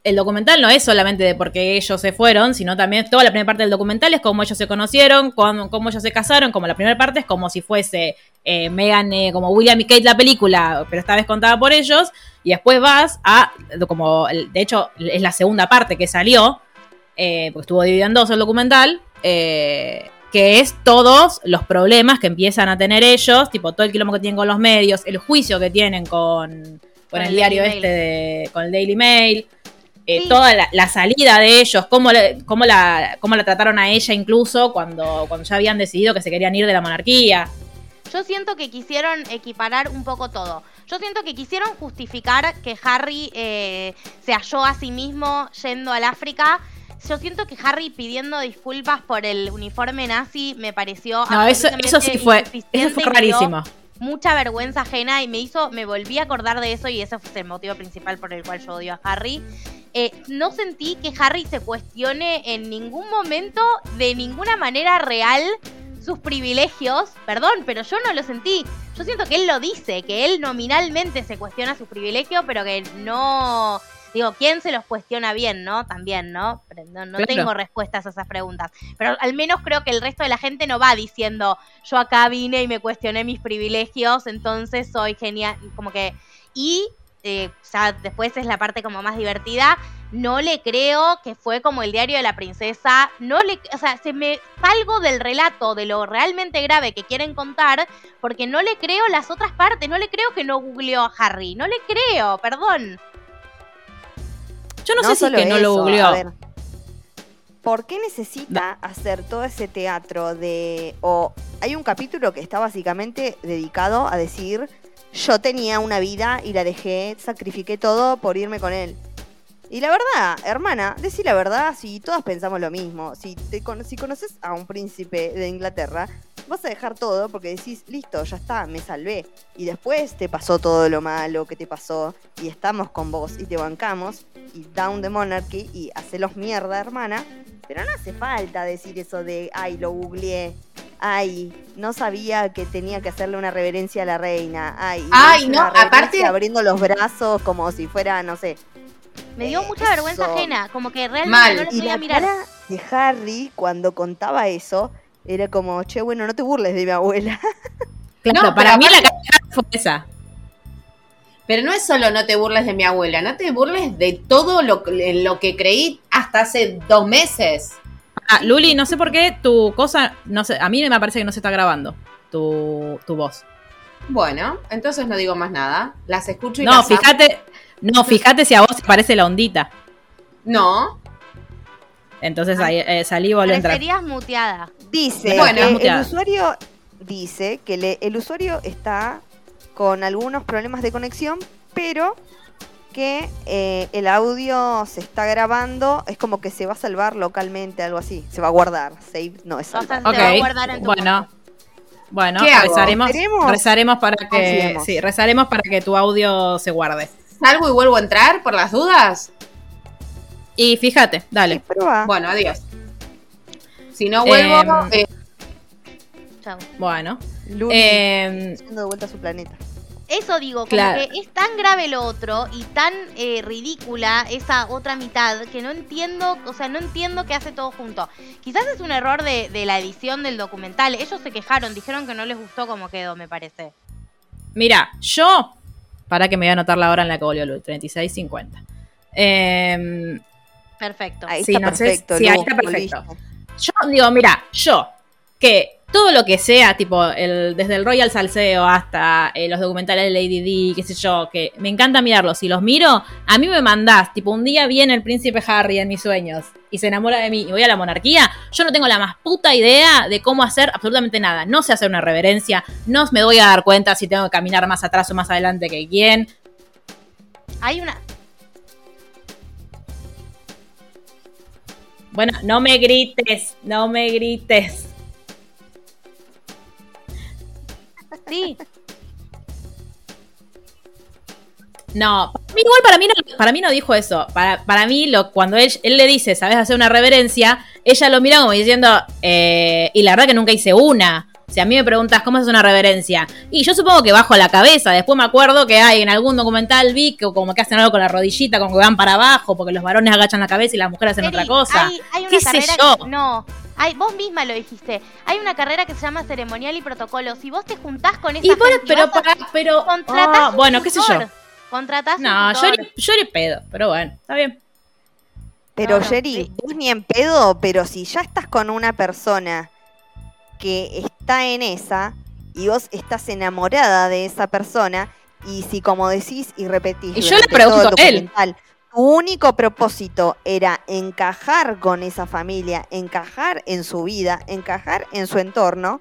el documental no es solamente de por qué ellos se fueron, sino también toda la primera parte del documental es cómo ellos se conocieron, cómo, ellos se casaron, como la primera parte es como si fuese eh, Megan, eh, como William y Kate la película, pero esta vez contada por ellos, y después vas a, como, de hecho, es la segunda parte que salió, eh, porque estuvo dividido en dos el documental, que es todos los problemas que empiezan a tener ellos, tipo todo el quilombo que tienen con los medios, el juicio que tienen con, con, el, diario este, de, con el Daily Mail. Eh, toda la, salida de ellos, cómo, cómo, la, cómo la trataron a ella incluso cuando, cuando ya habían decidido que se querían ir de la monarquía. Yo siento que quisieron equiparar un poco todo. Yo siento que quisieron justificar que Harry eh, se halló a sí mismo yendo al África. Yo siento que Harry pidiendo disculpas por el uniforme nazi me pareció. No, eso, eso sí fue. Eso fue rarísimo mucha vergüenza ajena y me hizo, me volví a acordar de eso y ese fue el motivo principal por el cual yo odio a Harry. Eh, no sentí que Harry se cuestione en ningún momento, de ninguna manera real, sus privilegios. Perdón, pero yo no lo sentí. Yo siento que él lo dice, que él nominalmente se cuestiona sus privilegios, pero que no Digo, ¿quién se los cuestiona bien, no? También, ¿no? No, no Claro. tengo respuestas a esas preguntas. Pero al menos creo que el resto de la gente no va diciendo, yo acá vine y me cuestioné mis privilegios, entonces soy genial. Como que. Y eh, ya después es la parte como más divertida. No le creo que fue como el diario de la princesa. No le, o sea, se me salgo del relato de lo realmente grave que quieren contar porque no le creo las otras partes. No le creo que no googleó a Harry. No le creo, perdón. Yo no, sé si solo que no lo googleó. a ver, ¿Por qué necesita hacer todo ese teatro de... o hay un capítulo que está básicamente dedicado a decir, yo tenía una vida y la dejé, sacrifiqué todo por irme con él. Y la verdad, hermana, decí la verdad si todas pensamos lo mismo. Si, te, si conoces a un príncipe de Inglaterra, vas a dejar todo porque decís, listo, ya está, me salvé. Y después te pasó todo lo malo que te pasó y estamos con vos y te bancamos y down the monarchy y hacelos mierda, hermana. Pero no hace falta decir eso de, ay, lo googleé. Ay, no sabía que tenía que hacerle una reverencia a la reina. Ay, Ay, no, aparte- abriendo los brazos como si fuera, no sé, Me dio mucha vergüenza ajena. Como que realmente Mal. no lo Y podía la mirar. cara de Harry cuando contaba eso era como, che, bueno, no te burles de mi abuela. Claro, No, para mí la cara fue esa. Pero no es solo no te burles de mi abuela, no te burles de todo lo, lo que creí hasta hace dos meses. Ah, Luli, no sé por qué tu cosa, no sé, a mí me parece que no se está grabando tu, tu voz. Bueno, entonces no digo más nada. Las escucho y No, las fíjate, no, fíjate si a vos te parece la ondita. No, Entonces ahí eh, salí y volvió a entrar. Muteada. Dice Bueno, que el usuario dice que le- el usuario está con algunos problemas de conexión, pero que eh, el audio se está grabando, es como que se va a salvar localmente, algo así. Se va a guardar. Save no es O sea, salvar. se va a guardar en tu bueno. Bueno, rezaremos, para que sí, rezaremos para que tu audio se guarde. salgo y vuelvo a entrar por las dudas. Y fíjate, dale. Prueba. Bueno, adiós. Si no vuelvo, Em, eh, Chau. Bueno. Luli Eh, yendo de vuelta a su planeta. Eso digo, como Claro. que es tan grave lo otro y tan eh, ridícula esa otra mitad que no entiendo, o sea, no entiendo qué hace todo junto. Quizás es un error de, de la edición del documental. Ellos se quejaron, dijeron que no les gustó cómo quedó, me parece. mira, yo. Para que me voy a anotar la hora en la que volvió Luli, 36.50. Eh, Perfecto. Ahí Sí, está no sé perfecto. si ahí está perfecto. Yo digo, mira, yo, que todo lo que sea, tipo, el, desde el Royal Salseo hasta eh, los documentales de Lady D, qué sé yo, que me encanta mirarlos. Si los miro, a mí me mandás, tipo, un día viene el príncipe Harry en mis sueños y se enamora de mí y voy a la monarquía, yo no tengo la más puta idea de cómo hacer absolutamente nada. No sé hacer una reverencia, no me voy a dar cuenta si tengo que caminar más atrás o más adelante que quién. Hay una. Bueno, no me grites, no me grites. Sí, No, para mí, igual para mí no, para mí no dijo eso. Para, para mí, lo, cuando él, él le dice, ¿sabes hacer una reverencia? Ella lo mira como diciendo, eh, y la verdad que nunca hice una. Si a mí me preguntas cómo es una reverencia, y yo supongo que bajo la cabeza. Después me acuerdo que hay en algún documental vi que como que hacen algo con la rodillita, como que van para abajo, porque los varones agachan la cabeza y las mujeres hacen otra cosa. Hay, hay una ¿Qué sé carrera yo? que- no. Hay, vos misma lo dijiste. Hay una carrera que se llama ceremonial y protocolo. Si vos te juntás con esa Y bueno, gente, pero vas a- para, pero. contratás ah, un bueno, qué sé yo. Contratás un No, yo ni, yo ni pedo, pero bueno, está bien. Pero No, no, Jerry, sí. vos ni en pedo, pero si ya estás con una persona que está en esa y vos estás enamorada de esa persona y si como decís y repetís Y yo le pregunto a él. tu único propósito era encajar con esa familia, encajar en su vida, encajar en su entorno,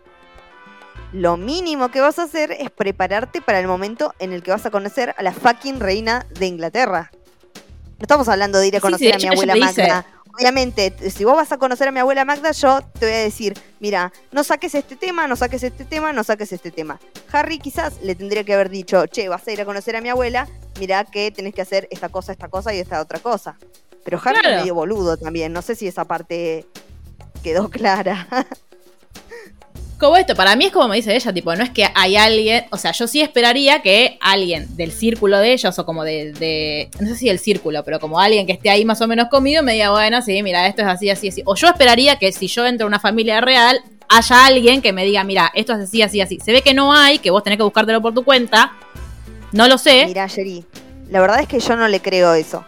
lo mínimo que vas a hacer es prepararte para el momento en el que vas a conocer a la fucking reina de Inglaterra. No estamos hablando de ir a conocer sí, a mi abuela. Magda. Obviamente, si vos vas a conocer a mi abuela Magda, yo te voy a decir, mira, no saques este tema, no saques este tema, no saques este tema. Harry quizás le tendría que haber dicho, che, vas a ir a conocer a mi abuela, mira que tenés que hacer esta cosa, esta cosa y esta otra cosa. Pero Harry Claro. es medio boludo también, no sé si esa parte quedó clara. Como esto, para mí es como me dice ella, tipo, no es que hay alguien, o sea, yo sí esperaría que alguien del círculo de ellos, o como de, no sé si del círculo, pero como alguien que esté ahí más o menos conmigo, me diga, bueno, sí, mira, esto es así, así, así. O yo esperaría que si yo entro a una familia real, haya alguien que me diga, mira, esto es así, así, así. Se ve que no hay, que vos tenés que buscártelo por tu cuenta. No lo sé. Mira, Jerry, la verdad es que yo no le creo eso.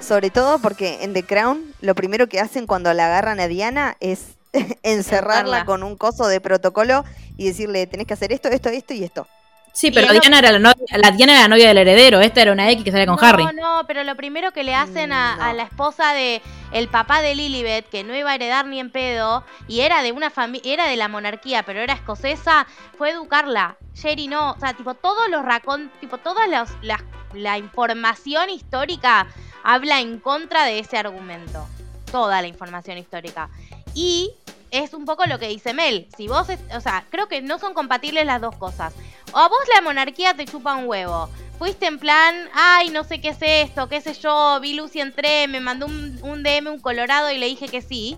Sobre todo porque en The Crown lo primero que hacen cuando la agarran a Diana es encerrarla con un coso de protocolo y decirle, tenés que hacer esto, esto, esto y esto. Sí, pero Diana era la novia, la Diana era la novia del heredero, esta era una X que salía con no, Harry. No, pero lo primero que le hacen a, Mm, a no. la esposa de el papá de Lilibet, que no iba a heredar ni en pedo, y era de una familia, era de la monarquía, pero era escocesa, fue educarla. Jerry no, o sea, tipo todos los racon, tipo toda los, la, la información histórica habla en contra de ese argumento. Toda la información histórica. Y es un poco lo que dice Mel. Si vos, es- o sea, creo que no son compatibles las dos cosas. O a vos la monarquía te chupa un huevo. Fuiste en plan, ay, no sé qué es esto, qué sé yo, vi Lucy entré, me mandó un, un DM un colorado y le dije que sí.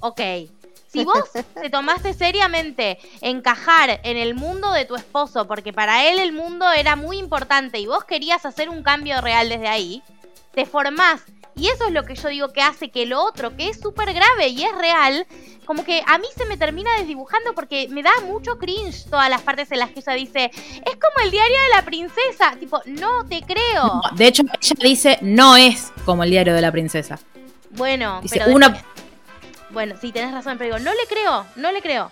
Ok. Si vos te tomaste seriamente encajar en el mundo de tu esposo, porque para él el mundo era muy importante y vos querías hacer un cambio real desde ahí, te formás. Y eso es lo que yo digo que hace que lo otro, que es súper grave y es real, como que a mí se me termina desdibujando porque me da mucho cringe todas las partes en las que ella dice, es como el diario de la princesa. Tipo, no te creo. No, de hecho, ella dice, no es como el diario de la princesa. Bueno, Dice, pero una- Bueno, sí, tenés razón, pero digo, no le creo, no le creo.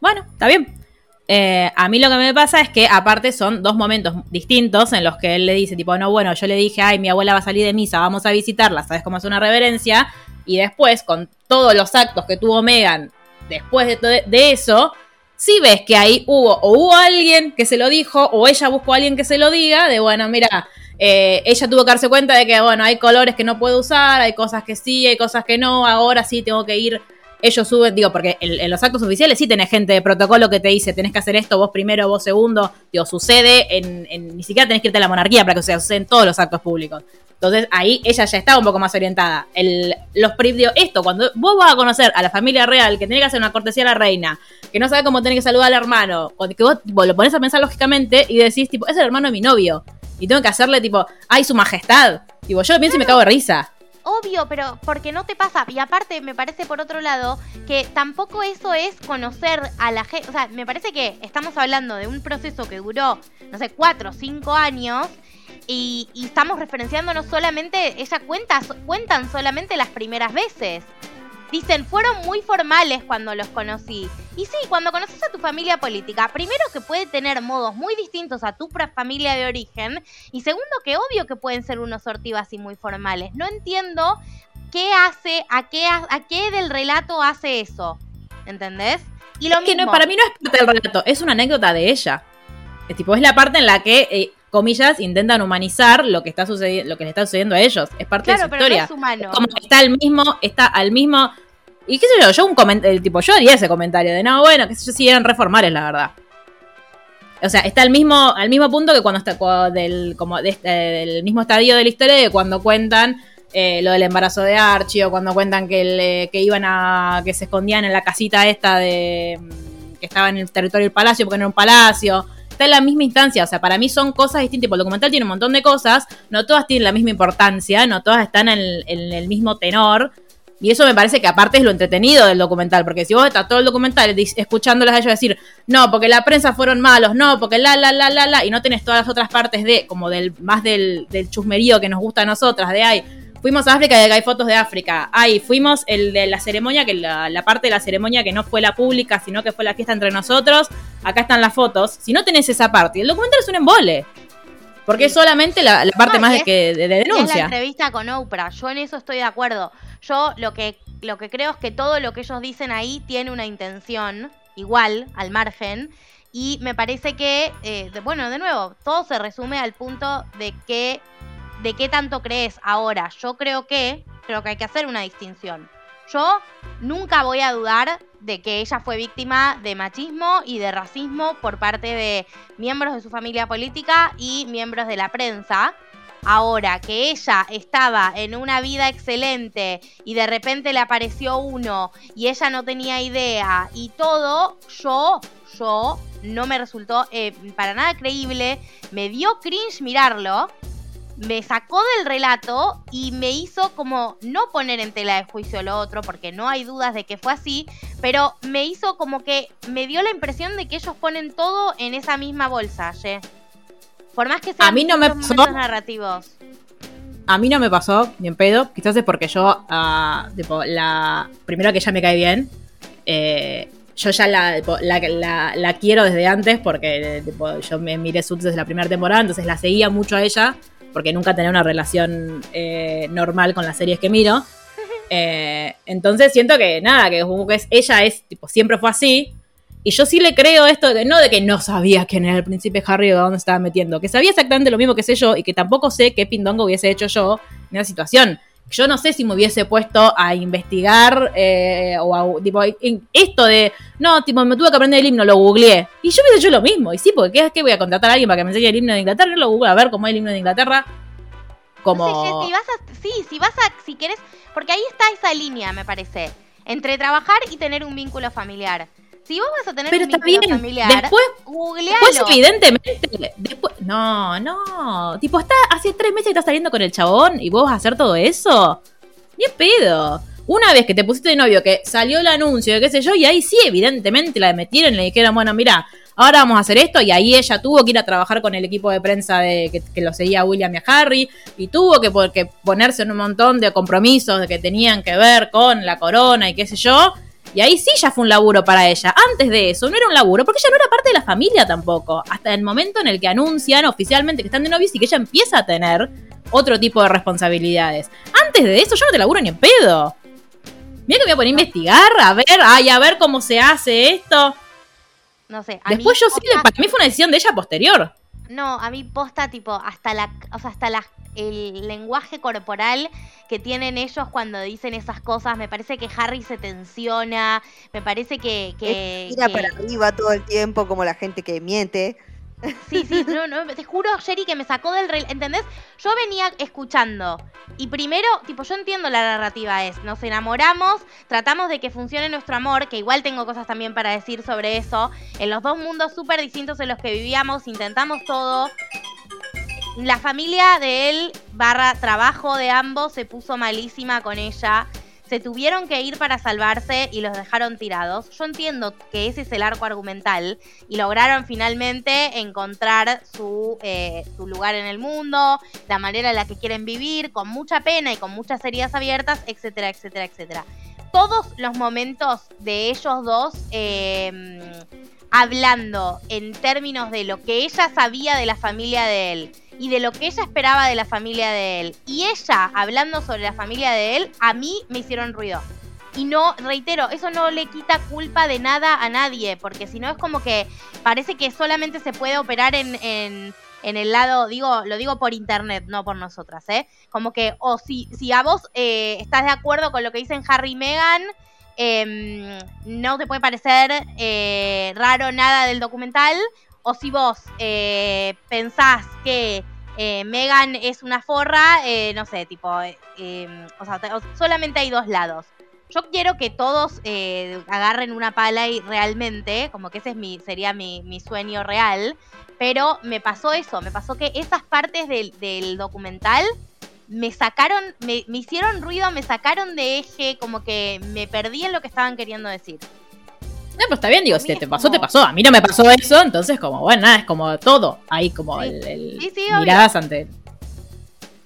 Bueno, está bien. Eh, a mí lo que me pasa es que aparte son dos momentos distintos en los que él le dice, tipo, no, bueno, yo le dije, ay, mi abuela va a salir de misa, vamos a visitarla, ¿sabes cómo es una reverencia? Y después, con todos los actos que tuvo Megan después de, eso, sí ves que ahí hubo, o hubo alguien que se lo dijo, o ella buscó a alguien que se lo diga, de, bueno, mira, eh, ella tuvo que darse cuenta de que, bueno, hay colores que no puedo usar, hay cosas que sí, hay cosas que no, ahora sí tengo que ir ellos suben, digo, porque en, los actos oficiales sí tenés gente de protocolo que te dice, tenés que hacer esto, vos primero, vos segundo, digo, sucede, en, en- ni siquiera tenés que irte a la monarquía para que o sea, suceda en todos los actos públicos. Entonces ahí ella ya estaba un poco más orientada. El, los digo, esto, cuando vos vas a conocer a la familia real, que tiene que hacer una cortesía a la reina, que no sabe cómo tiene que saludar al hermano, que vos lo pones a pensar lógicamente y decís, tipo, es el hermano de mi novio. Y tengo que hacerle, tipo, ay, su majestad. Tipo, yo pienso y me cago de risa. Obvio, pero porque no te pasa. Y aparte, me parece por otro lado que tampoco eso es conocer a la gente. O sea, me parece que estamos hablando de un proceso que duró, no sé, cuatro o cinco años. Y, estamos referenciándonos solamente, ella cuenta, cuentan solamente las primeras veces. Dicen, fueron muy formales cuando los conocí. Y sí, cuando conoces a tu familia política, primero que puede tener modos muy distintos a tu familia de origen, y segundo que obvio que pueden ser unos sortivas y muy formales. No entiendo qué hace, a qué, a qué del relato hace eso. ¿Entendés? Y lo Es que mismo. no, para mí no es parte del relato, es una anécdota de ella. Es tipo, es la parte en la que, eh, comillas, intentan humanizar lo que está sucediendo, lo que le está sucediendo a ellos. Es parte claro, de su pero no historia. es humano. Como que está al mismo, está al mismo. Y qué sé yo, yo un comentario, tipo, yo haría ese comentario de no, bueno, qué sé yo, si eran reformales, la verdad. O sea, está al mismo, al mismo punto que cuando está cua- del, como de este- del mismo estadio de la historia de cuando cuentan eh, lo del embarazo de Archie o cuando cuentan que, le- que iban a. que se escondían en la casita esta de. mm, que estaba en el territorio del palacio porque no era un palacio. Está en la misma instancia, o sea, para mí son cosas distintas. Tipo, el documental tiene un montón de cosas, no todas tienen la misma importancia, no todas están en, el- mismo tenor. Y eso me parece que aparte es lo entretenido del documental, porque si vos estás todo el documental escuchándolas a ellos decir, no, porque la prensa fueron malos, no, porque la, la, la, la, la, y no tenés todas las otras partes de, como del, más del, del chusmerío que nos gusta a nosotras, de, ay, fuimos a África y acá hay fotos de África, ay, fuimos el de la ceremonia, que la, la parte de la ceremonia que no fue la pública, sino que fue la fiesta entre nosotros, acá están las fotos, si no tenés esa parte, el documental es un embole. Porque es solamente la, la parte No, más de, que, de, de es la denuncia. entrevista con Oprah. Yo en eso estoy de acuerdo. Yo lo que, lo que creo es que todo lo que ellos dicen ahí tiene una intención, igual, al margen. Y me parece que, eh, de- bueno, de nuevo, todo se resume al punto de que, de qué tanto crees. Ahora, yo creo que, creo que hay que hacer una distinción. Yo nunca voy a dudar de que ella fue víctima de machismo y de racismo por parte de miembros de su familia política y miembros de la prensa. Ahora que ella estaba en una vida excelente y de repente le apareció uno y ella no tenía idea y todo, yo, yo no me resultó eh, para nada creíble, me dio cringe mirarlo, me sacó del relato y me hizo como no poner en tela de juicio lo otro, porque no hay dudas de que fue así, pero me hizo como que me dio la impresión de que ellos ponen todo en esa misma bolsa, ¿ye? Por más que sean A mí no me pasó. narrativos. A mí no me pasó, ni en pedo. Quizás es porque yo, tipo, la. Primero que ella me cae bien. eh, yo ya la, la, la- la quiero desde antes porque tipo, yo me miré Suits desde la primera temporada, entonces la seguía mucho a ella porque nunca tenía una relación eh, normal con las series que miro. Eh, entonces siento que nada, que como que es, ella es, tipo, siempre fue así. Y yo sí le creo esto de que no de que no sabía quién era el príncipe Harry o dónde estaba metiendo, que sabía exactamente lo mismo que sé yo y que tampoco sé qué pindongo hubiese hecho yo en esa situación. Yo no sé si me hubiese puesto a investigar eh, o a, tipo, en esto de, no, tipo, me tuve que aprender el himno, lo googleé. Y yo hubiese hecho lo mismo. Y sí, porque ¿qué, qué voy a contratar a alguien para que me enseñe el himno de Inglaterra? Yo lo googleo a ver cómo es el himno de Inglaterra. Como... Si vas sí, si vas a, si querés, porque ahí está esa línea, me parece, entre trabajar y tener un vínculo familiar. Si vos vas a tener Pero un está bien. familiar, Después googlealo. Después, evidentemente, después. No, no. Tipo, está hace tres meses que estás saliendo con el chabón y vos vas a hacer todo eso. Ni pedo. Una vez que te pusiste de novio, que salió el anuncio, de qué sé yo, y ahí sí, evidentemente la metieron y le dijeron, bueno, mira, ahora vamos a hacer esto, y ahí ella tuvo que ir a trabajar con el equipo de prensa de que, que lo seguía a William y a Harry, y tuvo que, que ponerse en un montón de compromisos de que tenían que ver con la corona y qué sé yo. Y ahí sí ya fue un laburo para ella. Antes de eso no era un laburo, porque ella no era parte de la familia tampoco. Hasta el momento en el que anuncian oficialmente que están de novios y que ella empieza a tener otro tipo de responsabilidades. Antes de eso yo no te laburo ni en pedo. Mira que me voy a poner a investigar, a ver, ay, a ver cómo se hace esto. No sé. a mí Después yo sí, para mí fue una decisión de ella posterior. No, a mí posta tipo hasta la, o sea, hasta la, el lenguaje corporal que tienen ellos cuando dicen esas cosas, me parece que Harry se tensiona, me parece que, que, Mira que- para arriba todo el tiempo como la gente que miente. Sí, sí, no, no, te juro, Jerry, que me sacó del rel... ¿Entendés? Yo venía escuchando. Y primero, tipo, yo entiendo la narrativa es, nos enamoramos, tratamos de que funcione nuestro amor, que igual tengo cosas también para decir sobre eso. En los dos mundos súper distintos en los que vivíamos, intentamos todo. La familia de él, barra trabajo de ambos, se puso malísima con ella. Se tuvieron que ir para salvarse y los dejaron tirados. Yo entiendo que ese es el arco argumental y lograron finalmente encontrar su, eh, su lugar en el mundo, la manera en la que quieren vivir, con mucha pena y con muchas heridas abiertas, etcétera, etcétera, etcétera. Todos los momentos de ellos dos eh, hablando en términos de lo que ella sabía de la familia de él y de lo que ella esperaba de la familia de él y ella hablando sobre la familia de él, a mí me hicieron ruido. Y no, reitero, eso no le quita culpa de nada a nadie, porque si no es como que parece que solamente se puede operar en, en, el lado, digo, lo digo por internet, no por nosotras, ¿eh? Como que, o si, si a vos eh, estás de acuerdo con lo que dicen Harry y Meghan, em, no te puede parecer eh, raro nada del documental, o si vos eh, pensás que eh, Megan es una forra, eh, no sé, tipo, eh, o sea, solamente hay dos lados. Yo quiero que todos agarren una pala y realmente, como que ese es mi, sería mi, mi sueño real, pero me pasó eso, me pasó que esas partes del, del documental me sacaron, me, me hicieron ruido, me sacaron de eje, como que me perdí en lo que estaban queriendo decir. No, pues está bien, digo, si te pasó, como- te pasó. A mí no me pasó eso, entonces como, bueno, nada, es como todo. Ahí como Sí. el, el- Sí, sí, obvio. miradas ante...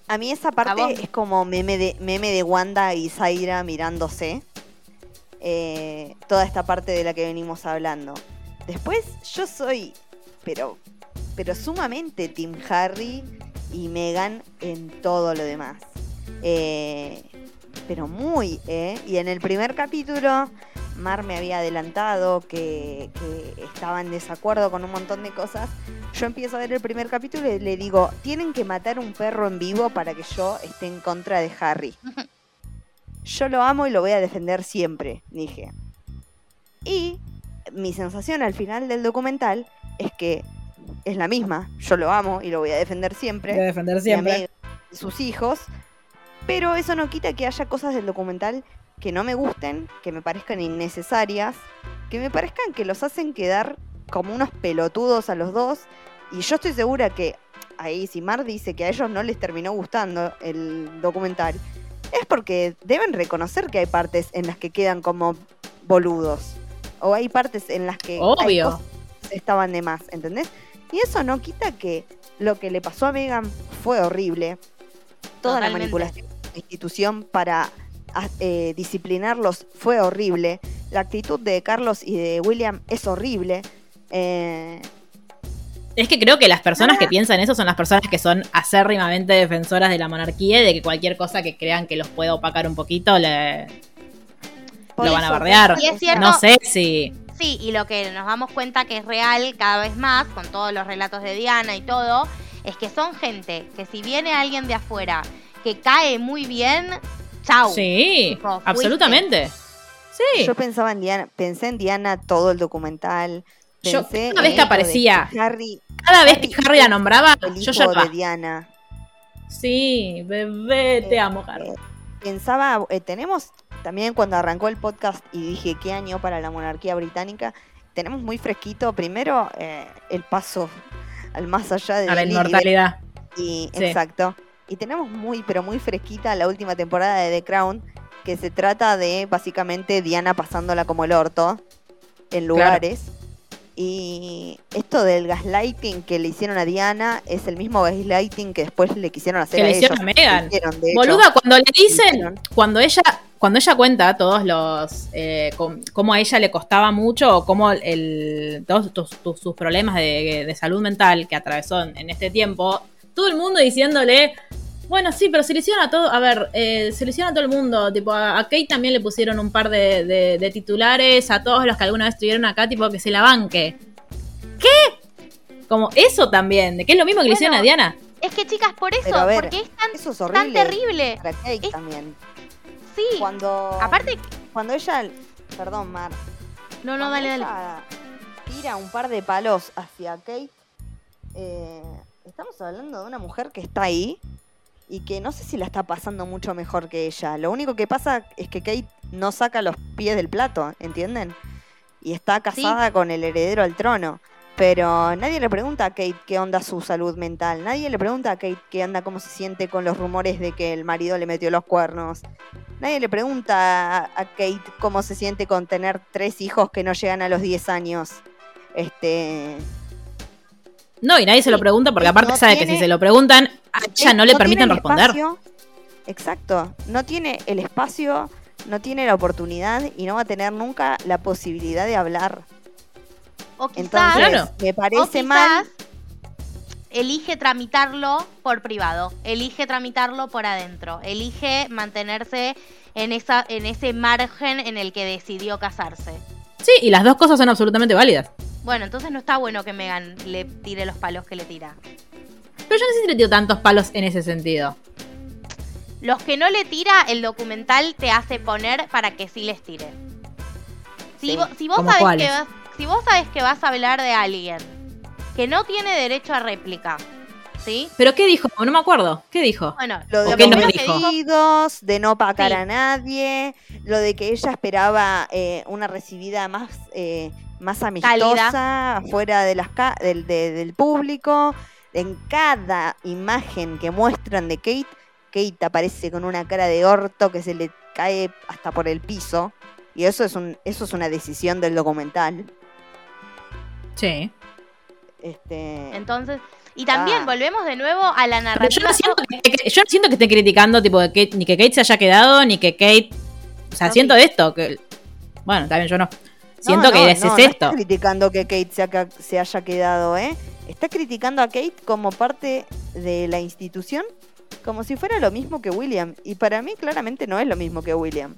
A mí esa parte es como meme de, meme de Wanda y Zaira mirándose. Eh, toda esta parte de la que venimos hablando. Después, yo soy, pero, pero sumamente Team Harry y Meghan en todo lo demás. Eh, pero muy, ¿eh? Y en el primer capítulo, Mar me había adelantado que, que estaba en desacuerdo con un montón de cosas. Yo empiezo a ver el primer capítulo y le digo, tienen que matar un perro en vivo para que yo esté en contra de Harry. Yo lo amo y lo voy a defender siempre, dije. Y mi sensación al final del documental es que es la misma. Yo lo amo y lo voy a defender siempre. defender Mi, ami- sus hijos, pero eso no quita que haya cosas del documental que no me gusten, que me parezcan innecesarias, que me parezcan que los hacen quedar como unos pelotudos a los dos. Y yo estoy segura que ahí, si Mar dice que a ellos no les terminó gustando el documental, es porque deben reconocer que hay partes en las que quedan como boludos. O hay partes en las que hay Obvio. cosas que estaban de más, ¿entendés? Y eso no quita que lo que le pasó a Megan fue horrible. Toda la manipulación de la institución para eh, disciplinarlos fue horrible. La actitud de Carlos y de William es horrible. Eh, Es que creo que las personas Ah. que piensan eso son las personas que son acérrimamente defensoras de la monarquía y de que cualquier cosa que crean que los pueda opacar un poquito le, por lo van a bardear. No sé si. Sí, y lo que nos damos cuenta que es real cada vez más, con todos los relatos de Diana y todo, es que son gente que si viene alguien de afuera que cae muy bien, chau. Sí, Tipo, absolutamente. Sí. Yo pensaba en Diana, pensé en Diana todo el documental. Yo, Pensé cada vez que aparecía, Harry, Cada vez que Harry la nombraba, el yo lloraba. de Diana. Sí, bebé, te Eh, amo, Harry. eh, Pensaba, eh, tenemos también cuando arrancó el podcast y dije qué año para la monarquía británica, tenemos muy fresquito primero eh, el paso al más allá de A la inmortalidad. y Sí. exacto. Y tenemos muy pero muy fresquita la última temporada de The Crown que se trata de básicamente Diana pasándola como el orto en lugares. Y esto del gaslighting que le hicieron a Diana es el mismo gaslighting que después le quisieron hacer Que a le hicieron ellos. a hicieron, hecho. Boluda, cuando le dicen, cuando ella, cuando ella cuenta todos los, eh, com- cómo a ella le costaba mucho, o cómo el, todos tus- tus- sus problemas de, de salud mental que atravesó en, en este tiempo, todo el mundo diciéndole, bueno, sí, pero se le hicieron a todo, a ver, eh, se le hicieron a todo el mundo, tipo, a, a Kate también le pusieron un par de, de- de titulares, a todos los que alguna vez estuvieron acá, tipo, que se la banque. ¿Qué? Como eso también, de que es lo mismo que le hicieron a Bueno, Diana. Es que chicas, por eso, ver, porque es tan, Eso es tan terrible. Para Kate Es- también. Sí. Cuando, Aparte, cuando ella, perdón, Mar, no, no, cuando dale, dale. tira un par de palos hacia Kate, eh, estamos hablando de una mujer que está ahí y que no sé si la está pasando mucho mejor que ella. Lo único que pasa es que Kate no saca los pies del plato, ¿entienden? Y está casada con el heredero al trono. Pero nadie le pregunta a Kate qué onda su salud mental. Nadie le pregunta a Kate qué onda, cómo se siente con los rumores de que el marido le metió los cuernos. Nadie le pregunta a, a Kate cómo se siente con tener tres hijos que no llegan a los 10 años. Este. No, y nadie se lo pregunta porque no aparte sabe que si se lo preguntan, a ella Kate no le tiene permiten el responder. espacio- exacto. No tiene el espacio, no tiene la oportunidad y no va a tener nunca la posibilidad de hablar. O quizás, Entonces, Claro. me o parece mal. quizás elige tramitarlo por privado, elige tramitarlo por adentro, elige mantenerse en esa en ese margen en el que decidió casarse. Sí, y las dos cosas son absolutamente válidas. Bueno, entonces no está bueno que Megan le tire los palos que le tira. Pero yo no sé si le tiro tantos palos en ese sentido. Los que no le tira, el documental te hace poner para que sí les tire. Si, Sí. vo- si vos ¿Cómo sabés que vas, si vos sabés que vas a hablar de alguien que no tiene derecho a réplica, ¿sí? ¿Pero qué dijo? No me acuerdo. ¿Qué dijo? Bueno, Lo de ¿O los no vestidos, de no pagar Sí. a nadie, lo de que ella esperaba eh, una recibida más, eh, más amistosa fuera de las ca- del, de- del público. En cada imagen que muestran de Kate, Kate aparece con una cara de orto que se le cae hasta por el piso. Y eso es, un, eso es una decisión del documental. Sí. Este, entonces... Y también Ah. volvemos de nuevo a la yo narrativa. no siento que, que- yo no siento que esté criticando tipo de Kate, ni que Kate se haya quedado, ni que Kate. O sea, No, siento sí. esto. que Bueno, también yo no. Siento No, que no, es, no, es no esto. está criticando que Kate se, se haya quedado, ¿eh? Está criticando a Kate como parte de la institución, como si fuera lo mismo que William. Y para mí claramente no es lo mismo que William.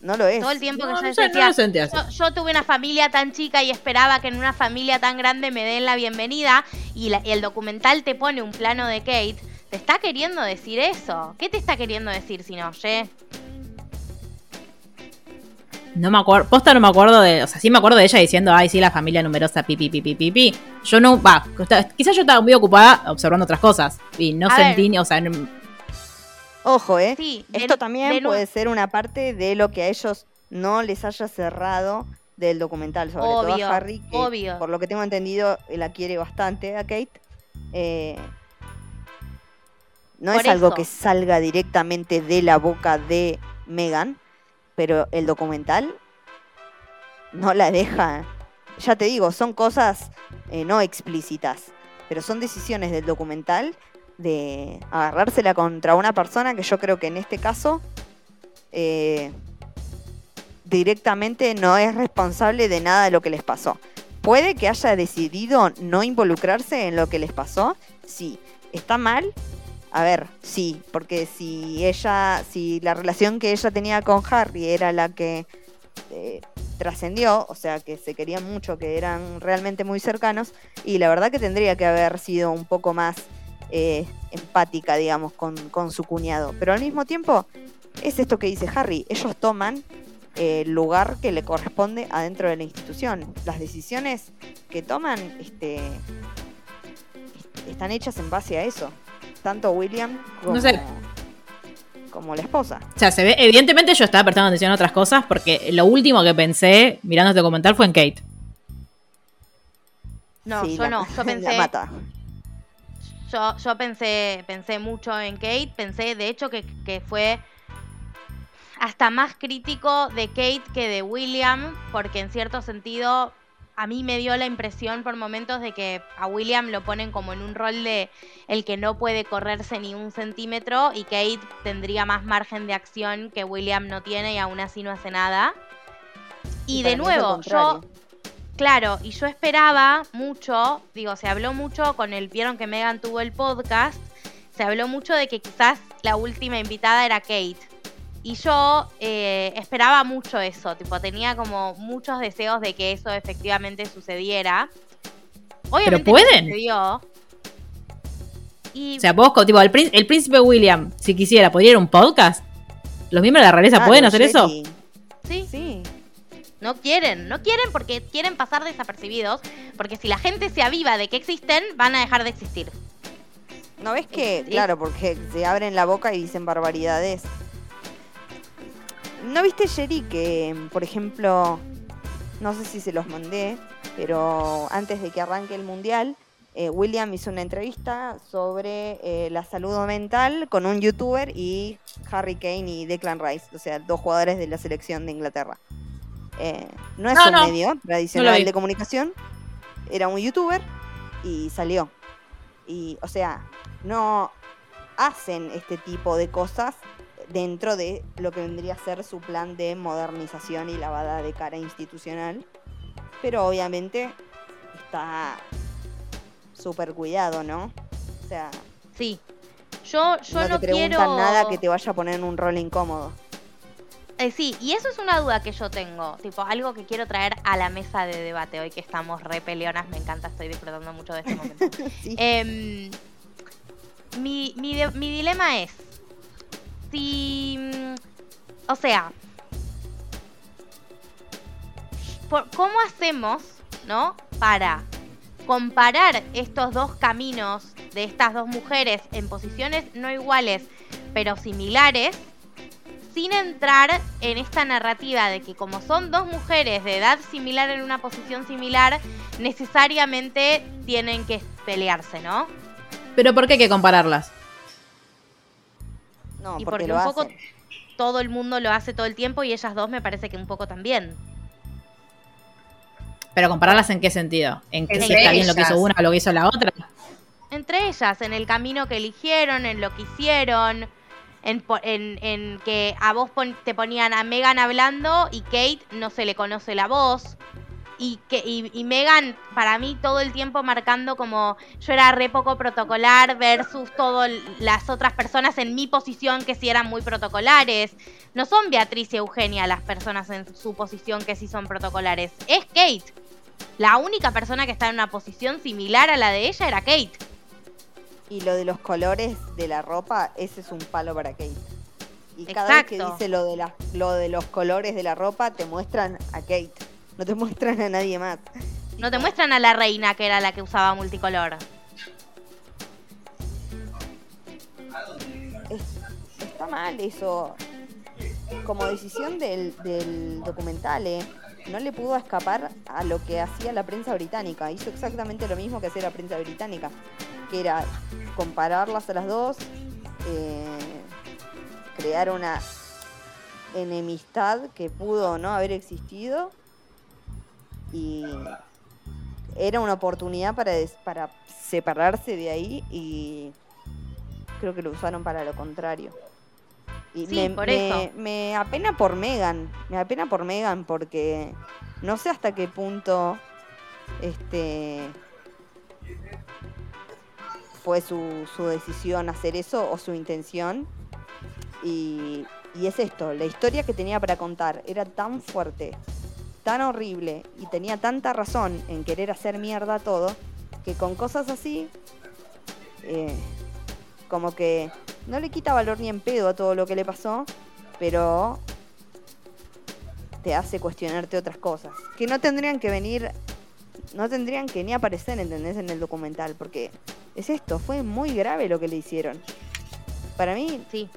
No lo es. Todo el tiempo que yo no sé, decía, no lo sentí así. yo, yo tuve una familia tan chica y esperaba que en una familia tan grande me den la bienvenida y, la- y el documental te pone un plano de Kate, te está queriendo decir eso. ¿Qué te está queriendo decir si no, oye? No me acuerdo, posta no me acuerdo de, o sea, sí me acuerdo de ella diciendo, ay, sí, la familia numerosa, pi, pi, pi, pi, pi, pi. Yo no, va, quizás yo estaba muy ocupada observando otras cosas y no A sentí, ni- o sea, no- Ojo, ¿eh? Sí, Esto también puede ser una parte de lo que a ellos no les haya cerrado del documental, sobre todo a Harry, que obvio. por lo que tengo entendido la quiere bastante a Kate. Eh, no Por es algo que salga directamente de la boca de Megan, pero el documental no la deja. Ya te digo, son cosas eh, no explícitas, pero son decisiones del documental de agarrársela contra una persona que yo creo que en este caso eh, directamente no es responsable de nada de lo que les pasó. Puede que haya decidido no involucrarse en lo que les pasó, sí. ¿Está mal? A ver, sí, porque si ella, si la relación que ella tenía con Harry era la que eh, trascendió, o sea, que se querían mucho, que eran realmente muy cercanos, y la verdad que tendría que haber sido un poco más eh, empática, digamos, con, con su cuñado. Pero al mismo tiempo, es esto que dice Harry, ellos toman eh, el lugar que le corresponde adentro de la institución. Las decisiones que toman este, est- están hechas en base a eso. Tanto William como, No sé. como la esposa. o sea, se ve, evidentemente yo estaba prestando atención a otras cosas porque lo último que pensé mirando este documental fue en Kate. No, Sí, yo la- no. Yo la pensé. mata. Yo, yo pensé, pensé mucho en Kate, pensé de hecho que, que fue hasta más crítico de Kate que de William, porque en cierto sentido a mí me dio la impresión por momentos de que a William lo ponen como en un rol de el que no puede correrse ni un centímetro y Kate tendría más margen de acción que William no tiene y aún así no hace nada. Y, para de nuevo, yo. Claro, y yo esperaba mucho, digo, se habló mucho con el, vieron que Megan tuvo el podcast, se habló mucho de que quizás la última invitada era Kate. Y yo eh, esperaba mucho eso, tipo, tenía como muchos deseos de que eso efectivamente sucediera. Obviamente no pueden. sucedió. Y O sea, vos, tipo, el, prín- el príncipe William, si quisiera, ¿podría ir a un podcast? ¿Los miembros de la realeza Claro, pueden hacer eso? Sí, Sí. No quieren, no quieren porque quieren pasar desapercibidos, porque si la gente se aviva de que existen, van a dejar de existir. ¿No ves que, claro, porque se abren la boca y dicen barbaridades? ¿No viste, Jerry, que, por ejemplo, no sé si se los mandé, pero antes de que arranque el Mundial, eh, William hizo una entrevista sobre eh, la salud mental con un youtuber y Harry Kane y Declan Rice, o sea, dos jugadores de la selección de Inglaterra. Eh, no es No, un no. medio tradicional de comunicación, era un youtuber y salió. Y, o sea, no hacen este tipo de cosas dentro de lo que vendría a ser su plan de modernización y lavada de cara institucional. Pero obviamente está súper cuidado, ¿no? O sea, Sí. Yo, yo no no, te preguntan quiero... nada que te vaya a poner en un rol incómodo. Eh, sí, y eso es una duda que yo tengo, tipo algo que quiero traer a la mesa de debate hoy que estamos re peleonas, me encanta, estoy disfrutando mucho de este momento. Sí. Em, mi, mi, de- mi dilema es, si, mm, o sea, por- ¿cómo hacemos, no, para comparar estos dos caminos de estas dos mujeres en posiciones no iguales, pero similares? Sin entrar en esta narrativa de que como son dos mujeres de edad similar en una posición similar, necesariamente tienen que pelearse, ¿no? Pero ¿por qué hay que compararlas? No, y porque, porque lo un poco hacen. todo el mundo lo hace todo el tiempo y ellas dos me parece que un poco también. ¿Pero compararlas en qué sentido? ¿En que si está bien lo que hizo una o lo que hizo la otra? Entre ellas, en el camino que eligieron, en lo que hicieron, en, que a vos pon- te ponían a Megan hablando y Kate no se le conoce la voz. Y, que, y, y Megan, para mí, todo el tiempo marcando como yo era re poco protocolar versus todas las otras personas en mi posición que sí eran muy protocolares. No son Beatriz y Eugenia las personas en su posición que sí son protocolares. Es Kate. La única persona que está en una posición similar a la de ella era Kate. Y lo de los colores de la ropa, ese es un palo para Kate. Y cada vez que dice lo de, la, lo de los colores de la ropa, te muestran a Kate. No te muestran a nadie más. No te muestran a la reina, que era la que usaba multicolor. Es- está mal eso. Como decisión del, del documental, ¿eh? No le pudo escapar a lo que hacía la prensa británica. Hizo exactamente lo mismo que hacía la prensa británica, que era compararlas a las dos, eh, crear una enemistad que pudo no haber existido y era una oportunidad para, des- para separarse de ahí y creo que lo usaron para lo contrario. Y Sí, me, por me- eso. me apena por Megan, me apena por Megan porque no sé hasta qué punto este fue su, su decisión hacer eso o su intención. Y, y es esto, la historia que tenía para contar era tan fuerte, tan horrible y tenía tanta razón en querer hacer mierda todo, que con cosas así, eh, como que no le quita valor ni en pedo a todo lo que le pasó, pero te hace cuestionarte otras cosas. Que no tendrían que venir, no tendrían que ni aparecer, ¿entendés? En el documental, porque es esto, fue muy grave lo que le hicieron. Para mí, Sí.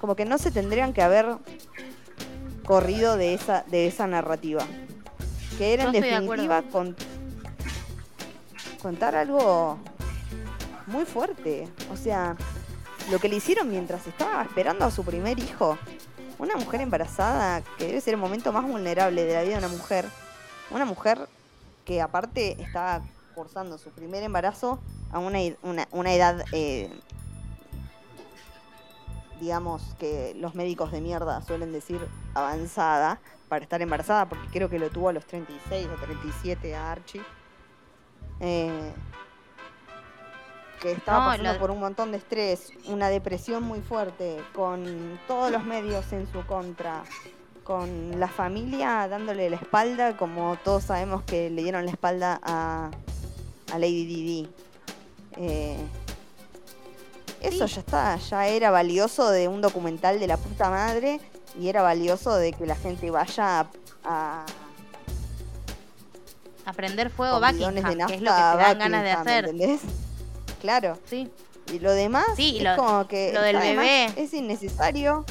como que no se tendrían que haber corrido de esa, de esa narrativa. Que era en de definitiva con- contar algo muy fuerte. O sea, lo que le hicieron mientras estaba esperando a su primer hijo. Una mujer embarazada, que debe ser el momento más vulnerable de la vida de una mujer. Una mujer que aparte estaba cursando su primer embarazo a una, una, una edad eh, digamos, que los médicos de mierda suelen decir avanzada para estar embarazada, porque creo que lo tuvo a los 36 o 37 a Archie. Eh, que estaba No, pasando lo- por un montón de estrés, una depresión muy fuerte, con todos los medios en su contra, con la familia dándole la espalda, como todos sabemos que le dieron la espalda a, a Lady Didi. Eh, eso ya está, ya era valioso de un documental de la puta madre y era valioso de que la gente vaya a, a prender fuego Buckingham, de que es lo que nafta te dan ganas de hacer. ¿entendés? Claro. Sí. Y lo demás Sí, es lo- como que lo del bebé. es innecesario.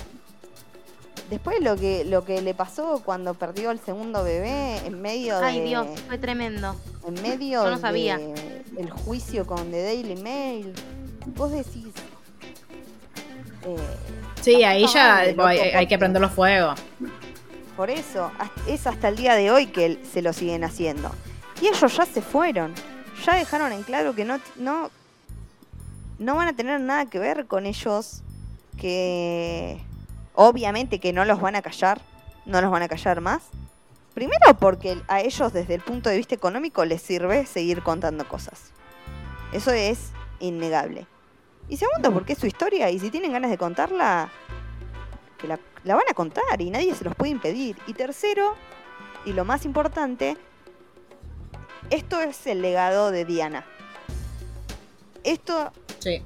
Después lo que lo que le pasó cuando perdió el segundo bebé en medio Ay, de Dios, fue tremendo. en medio Yo no sabía. de el juicio con The Daily Mail. Vos decís eh, Sí, ahí ya hay, que porque- prenderlo fuego. Por eso, es hasta el día de hoy que se lo siguen haciendo. Y ellos ya se fueron. Ya dejaron en claro que no, no, no van a tener nada que ver con ellos. Que obviamente que no los van a callar. No los van a callar más. Primero porque a ellos desde el punto de vista económico les sirve seguir contando cosas. Eso es innegable. Y segundo porque es su historia y si tienen ganas de contarla, que la, la van a contar y nadie se los puede impedir. Y tercero, y lo más importante, esto es el legado de Diana. Esto Sí.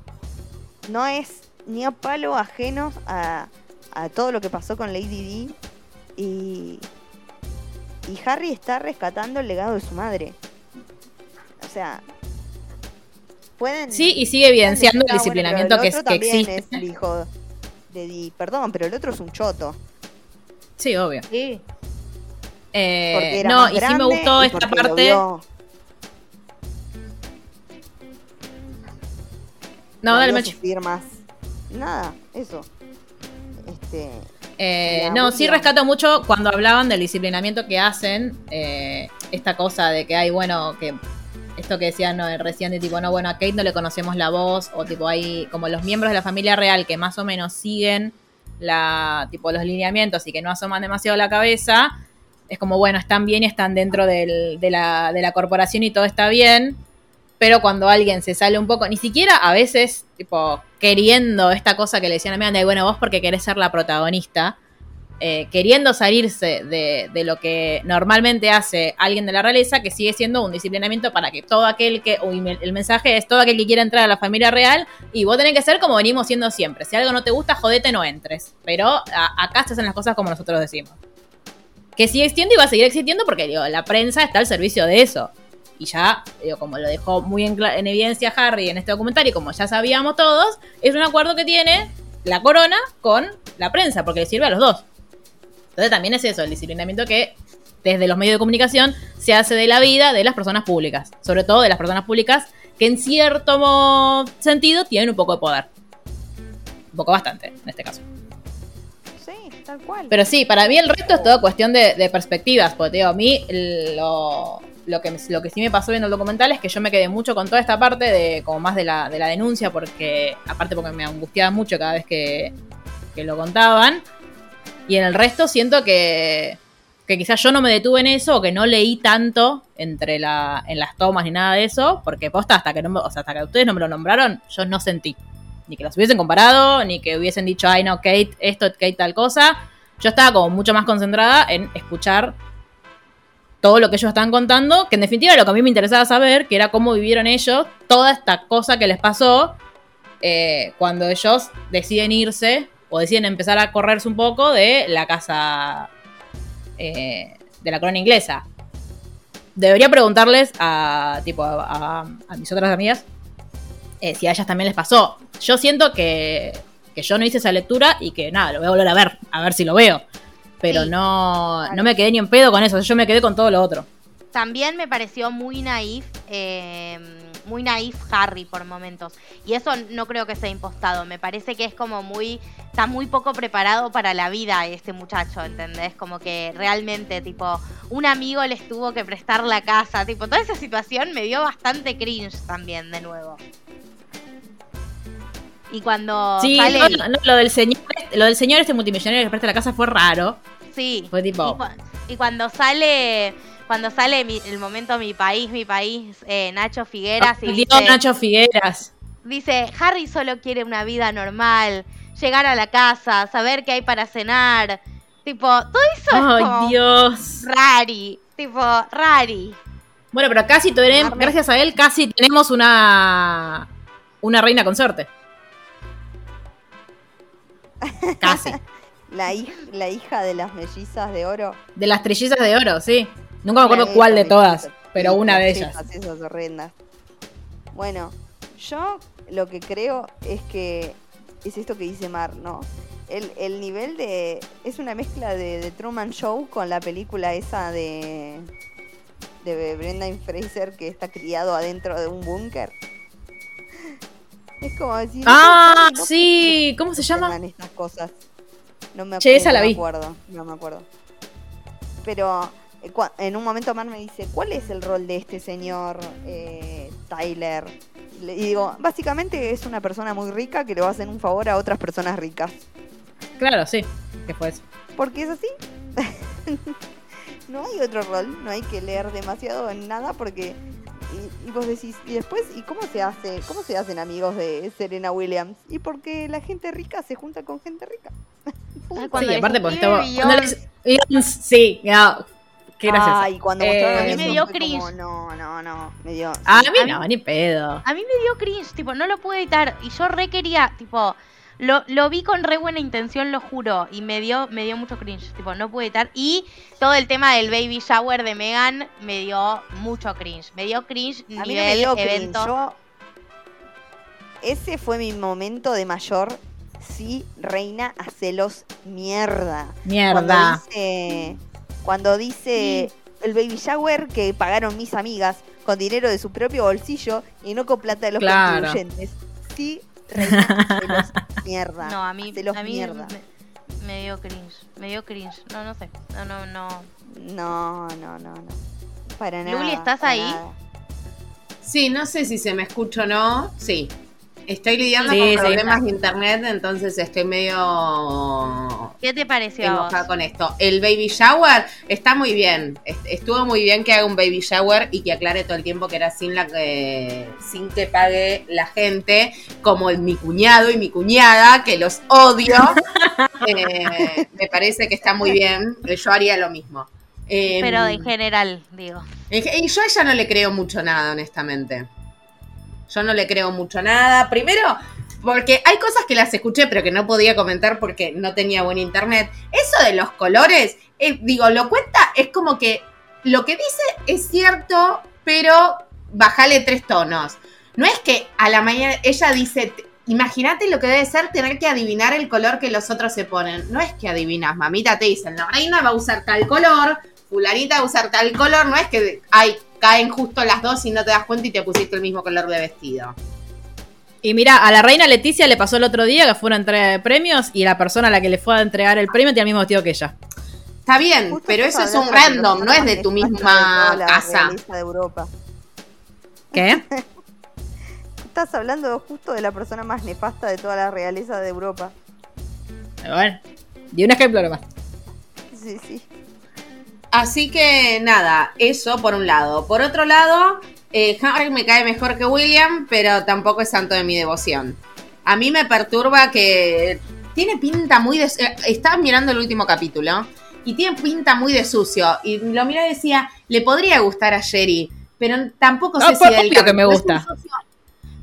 no es ni a palo ajeno a, a todo lo que pasó con Lady D. Y, y Harry está rescatando el legado de su madre. O sea, pueden. Sí, y sigue evidenciando el Ah, bueno, disciplinamiento que, otro que también existe. es el hijo de Dee. Perdón, pero el otro es un choto. Sí, obvio. Sí. Eh, Porque era no, y sí me gustó esta parte. No, dale, sufrir más. Nada, eso. Este, Eh, no, sí rescato mucho cuando hablaban del disciplinamiento que hacen, eh, esta cosa de que hay, bueno, que esto que decían no, recién de tipo, no, bueno, a Kate no le conocemos la voz, o tipo hay como los miembros de la familia real que más o menos siguen la, tipo, los lineamientos y que no asoman demasiado la cabeza, es como, bueno, están bien y están dentro del- de, la, de la corporación y todo está bien, pero cuando alguien se sale un poco, ni siquiera a veces, tipo, queriendo esta cosa que le decían a Miranda, de bueno, vos porque querés ser la protagonista, eh, queriendo salirse de, lo que normalmente hace alguien de la realeza, que sigue siendo un disciplinamiento para que todo aquel que, uy, el mensaje es todo aquel que quiera entrar a la familia real, y vos tenés que ser como venimos siendo siempre. Si algo no te gusta, jodete, no entres. Pero acá se hacen las cosas como nosotros decimos. Que sigue existiendo y va a seguir existiendo porque la prensa está al servicio de eso. Y ya, digo, como lo dejó muy en, evidencia Harry en este documental y como ya sabíamos todos, es un acuerdo que tiene la corona con la prensa, porque le sirve a los dos. Entonces también es eso, el disciplinamiento que desde los medios de comunicación se hace de la vida de las personas públicas, sobre todo de las personas públicas que en cierto sentido tienen un poco de poder. Un poco bastante, en este caso. Sí, tal cual. Pero sí, para mí el resto es todo cuestión de, de perspectivas, porque digo, a mí lo, lo, que, lo que sí me pasó viendo el documental es que yo me quedé mucho con toda esta parte de como más de la, de la denuncia, porque aparte porque me angustiaba mucho cada vez que, que lo contaban, y en el resto siento que, que quizás yo no me detuve en eso o que no leí tanto entre la, en las tomas ni nada de eso, porque posta hasta que no o sea, hasta que ustedes no me lo nombraron, yo no sentí. Ni que los hubiesen comparado, ni que hubiesen dicho, ay no, Kate, esto, Kate tal cosa. Yo estaba como mucho más concentrada en escuchar todo lo que ellos estaban contando, que en definitiva lo que a mí me interesaba saber, que era cómo vivieron ellos toda esta cosa que les pasó eh, cuando ellos deciden irse o deciden empezar a correrse un poco de la casa eh, de la corona inglesa. Debería preguntarles a, tipo, a, a- a mis otras amigas eh, si a ellas también les pasó. Yo siento que, que yo no hice esa lectura y que nada, lo voy a volver a ver, a ver si lo veo. Pero Sí. no, no me quedé ni en pedo con eso, yo me quedé con todo lo otro. También me pareció muy naif, eh, muy naif Harry por momentos. Y eso no creo que sea impostado. Me parece que es como muy, está muy poco preparado para la vida este muchacho, ¿entendés? Como que realmente, tipo, un amigo les tuvo que prestar la casa. Tipo, toda esa situación me dio bastante cringe también, de nuevo. Y cuando Sí, sale... no, no, lo del señor, lo del señor este multimillonario que presta la casa fue raro. Sí. Fue tipo- Y, cua- y cuando sale, cuando sale mi- el momento mi país, mi país, eh, Nacho Figueras y Dios, dice, Nacho Figueras. dice, Harry solo quiere una vida normal, llegar a la casa, saber qué hay para cenar. Tipo, todo eso es como Dios. rari. Tipo, rari. Bueno, pero casi tenemos, gracias a él, casi tenemos una una reina consorte. Casi. La, hij- la hija de las mellizas de oro. De las trillizas de oro, sí. Nunca me acuerdo cuál de todas, pero una de ellas. Esas horrendas. Bueno, yo lo que creo es que es esto que dice Mar, ¿no? El, el nivel de... Es una mezcla de, de Truman Show con la película esa de... De Brendan Fraser que está criado adentro de un búnker. Es como decir... Ah, "Ay, no sí, ¿cómo se llama? estas cosas. No me, Che, esa no la me vi. acuerdo, no me acuerdo. Pero eh, en un momento Mar me dice, ¿cuál es el rol de este señor eh, Tyler? Y digo, básicamente es una persona muy rica que le va a hacer un favor a otras personas ricas. Claro, sí. ¿Qué fue eso? Porque es así. no hay otro rol, no hay que leer demasiado en nada porque... Y, y vos decís, y después, ¿y cómo se hace? ¿Cómo se hacen amigos de Serena Williams? Y porque la gente rica se junta con gente rica. Ay, cuando sí, aparte porque estaba. sí, ya. Qué gracioso. Ay, cuando Eh, a mí me dio como, cringe. no, no, no, me dio. A sí. mí a no, mí- ni pedo. A mí me dio cringe, tipo, no lo pude editar. Y yo re quería, tipo, lo, lo vi con re buena intención, lo juro. Y me dio, me dio mucho cringe, tipo, no pude editar. Y todo el tema del baby shower de Megan me dio mucho cringe. Me dio cringe A mí no me dio cringe. evento. Yo- Ese fue mi momento de mayor. Sí, reina, hacelos mierda. Mierda. Cuando dice, cuando dice el baby shower que pagaron mis amigas con dinero de su propio bolsillo y no con plata de los Claro. contribuyentes. Sí, mierda. No, a mí, a mí mierda. me, me dio cringe. Me dio cringe. No, no sé. No, no, no. No, no, no, no. Para nada. Luli, ¿estás para ahí? nada. Sí, no sé si se me escucha o no. Sí. Estoy lidiando Sí, con sí. problemas de internet, entonces estoy medio ¿Qué te pareció? a vos? enojada con esto. El baby shower está muy bien. Est- Estuvo muy bien que haga un baby shower y que aclare todo el tiempo que era sin la que sin que pague la gente, como mi cuñado y mi cuñada, que los odio. Eh, me parece que está muy bien. Yo haría lo mismo. Eh, Pero en general, digo. Y yo a ella no le creo mucho nada, honestamente. Yo no le creo mucho nada. Primero, porque hay cosas que las escuché, pero que no podía comentar porque no tenía buen internet. Eso de los colores, eh, digo, lo cuenta, es como que lo que dice es cierto, pero bajale tres tonos. No es que a la mañana ella dice, imagínate lo que debe ser tener que adivinar el color que los otros se ponen. No es que adivinas, mamita, te dicen, la reina va a usar tal color, fulanita va a usar tal color, no es que ay, caen justo las dos y no te das cuenta y te pusiste el mismo color de vestido. Y mira, a la reina Leticia le pasó el otro día que fue una entrega de premios y la persona a la que le fue a entregar el premio tenía el mismo vestido que ella. Está bien, Justo pero eso es un random, no es de tu misma de casa. realeza de Europa. ¿Qué? Estás hablando justo de la persona más nefasta de toda la realeza de Europa. Bueno, di un ejemplo nomás. Sí, sí. Así que nada, eso por un lado. Por otro lado, eh, Harry me cae mejor que William, pero tampoco es santo de mi devoción. A mí me perturba que tiene pinta muy de... eh, Estaba mirando el último capítulo y tiene pinta muy de sucio. Y lo miré y decía, le podría gustar a Sherry, pero tampoco No, sé por- si del obvio que me gusta. sucio-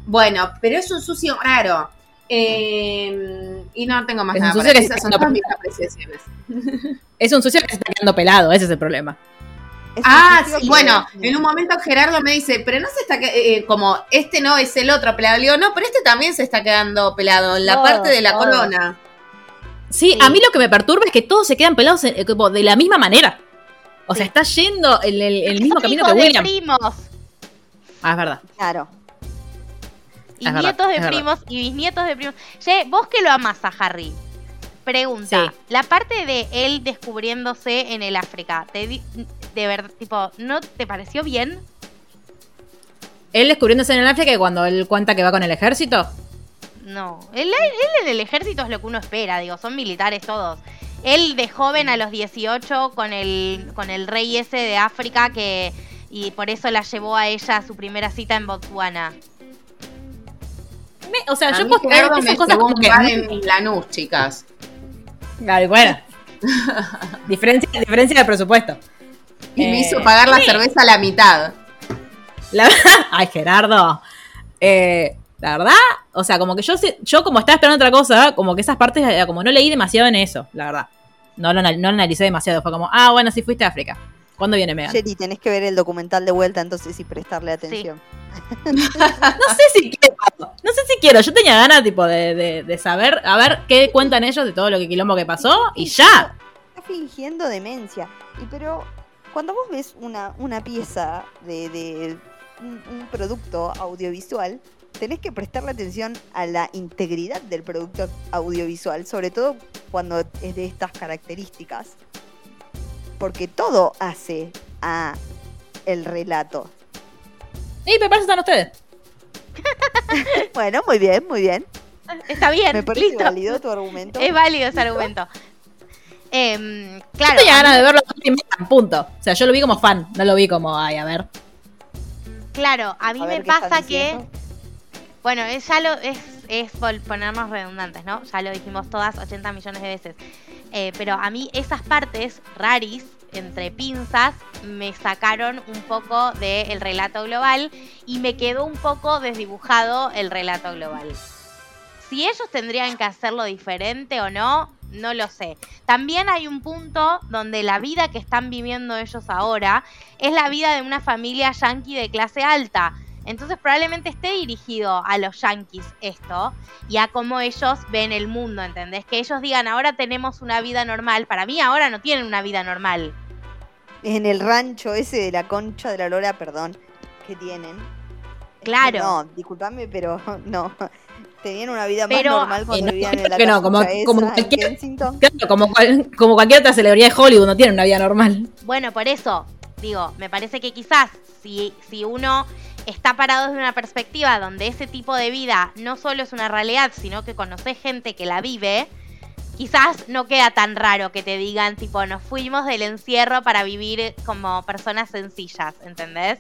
Bueno, pero es un sucio raro. Eh, y no tengo más Es un nada. sucio para- que Esas son todas mis apreciaciones. Es un sucio que se está quedando pelado, ese es el problema. Es Ah, un sí, que- bueno, en un momento Gerardo me dice, pero no se está, que- eh, como, este no es el otro pelado. Le digo, no, pero este también se está quedando pelado en la parte de la corona. Sí, Sí. a mí lo que me perturba es que todos se quedan pelados eh, como de la misma manera. O sea, está yendo el, el- el mismo camino que William. primos. Ah, es verdad. Claro. Y Es verdad, nietos de verdad. primos y bisnietos de primos. Che, vos que lo amás a Harry. Pregunta, Sí. la parte de él descubriéndose en el África, te di- de verdad, tipo, ¿no te pareció bien? Él descubriéndose en el África que cuando él cuenta que va con el ejército. No, él, él en el ejército es lo que uno espera, digo, son militares todos. Él de joven a los 18 con el, con el rey ese de África que y por eso la llevó a ella a su primera cita en Botswana. Me- o sea, A yo puedo creer que son cosas como que. en Lanús, chicas. Ay, bueno. diferencia, diferencia de presupuesto. Y me Eh, hizo pagar la sí. cerveza a la mitad. La Ay, Gerardo. Eh, la verdad, o sea, como que yo yo como estaba esperando otra cosa, como que esas partes, eh, como no leí demasiado en eso, la verdad. No lo, no lo analicé demasiado. Fue como, ah, bueno, sí fuiste a África. ¿Cuándo viene Megan? Sherry, tenés que ver el documental de vuelta entonces y prestarle atención. No sé si quiero. No sé si quiero. Yo tenía ganas, tipo, de, de- de saber, a ver qué cuentan ellos de todo lo que quilombo que pasó y ya. Está fingiendo demencia. Y pero cuando vos ves una, una pieza de, de un, un producto audiovisual, tenés que prestarle atención a la integridad del producto audiovisual, sobre todo cuando es de estas características. Porque todo hace a el relato. Y me parece están ustedes. Bueno, muy bien, muy bien. Está bien, Me parece listo. válido tu argumento. Es válido ese argumento. Yo claro, tenía a mí- ganas de verlo punto. O sea, yo lo vi como fan, no lo vi como, ay, a ver. claro, a mí A me pasa que. Bueno, es, ya lo, es, es por ponernos redundantes, ¿no? Ya lo dijimos todas 80 millones de veces. Eh, pero a mí esas partes raris, entre pinzas, me sacaron un poco del relato global y me quedó un poco desdibujado el relato global. Si ellos tendrían que hacerlo diferente o no, no lo sé. También hay un punto donde la vida que están viviendo ellos ahora es la vida de una familia yankee de clase alta. Entonces probablemente esté dirigido a los yankees esto y a cómo ellos ven el mundo, ¿entendés? Que ellos digan, ahora tenemos una vida normal. Para mí ahora no tienen una vida normal. En el rancho ese de la concha de la lora, perdón, que tienen. Claro. No, discúlpame, pero no. Tenían una vida Pero- más normal Eh, cuando no, vivían en la que no, como- esa como cualquier- Kensington. Claro, como, como cualquier otra celebridad de Hollywood, no tiene una vida normal. Bueno, por eso, digo, me parece que quizás si, si uno está parado desde una perspectiva donde ese tipo de vida no solo es una realidad, sino que conoce gente que la vive, quizás no queda tan raro que te digan, tipo, nos fuimos del encierro para vivir como personas sencillas, ¿entendés?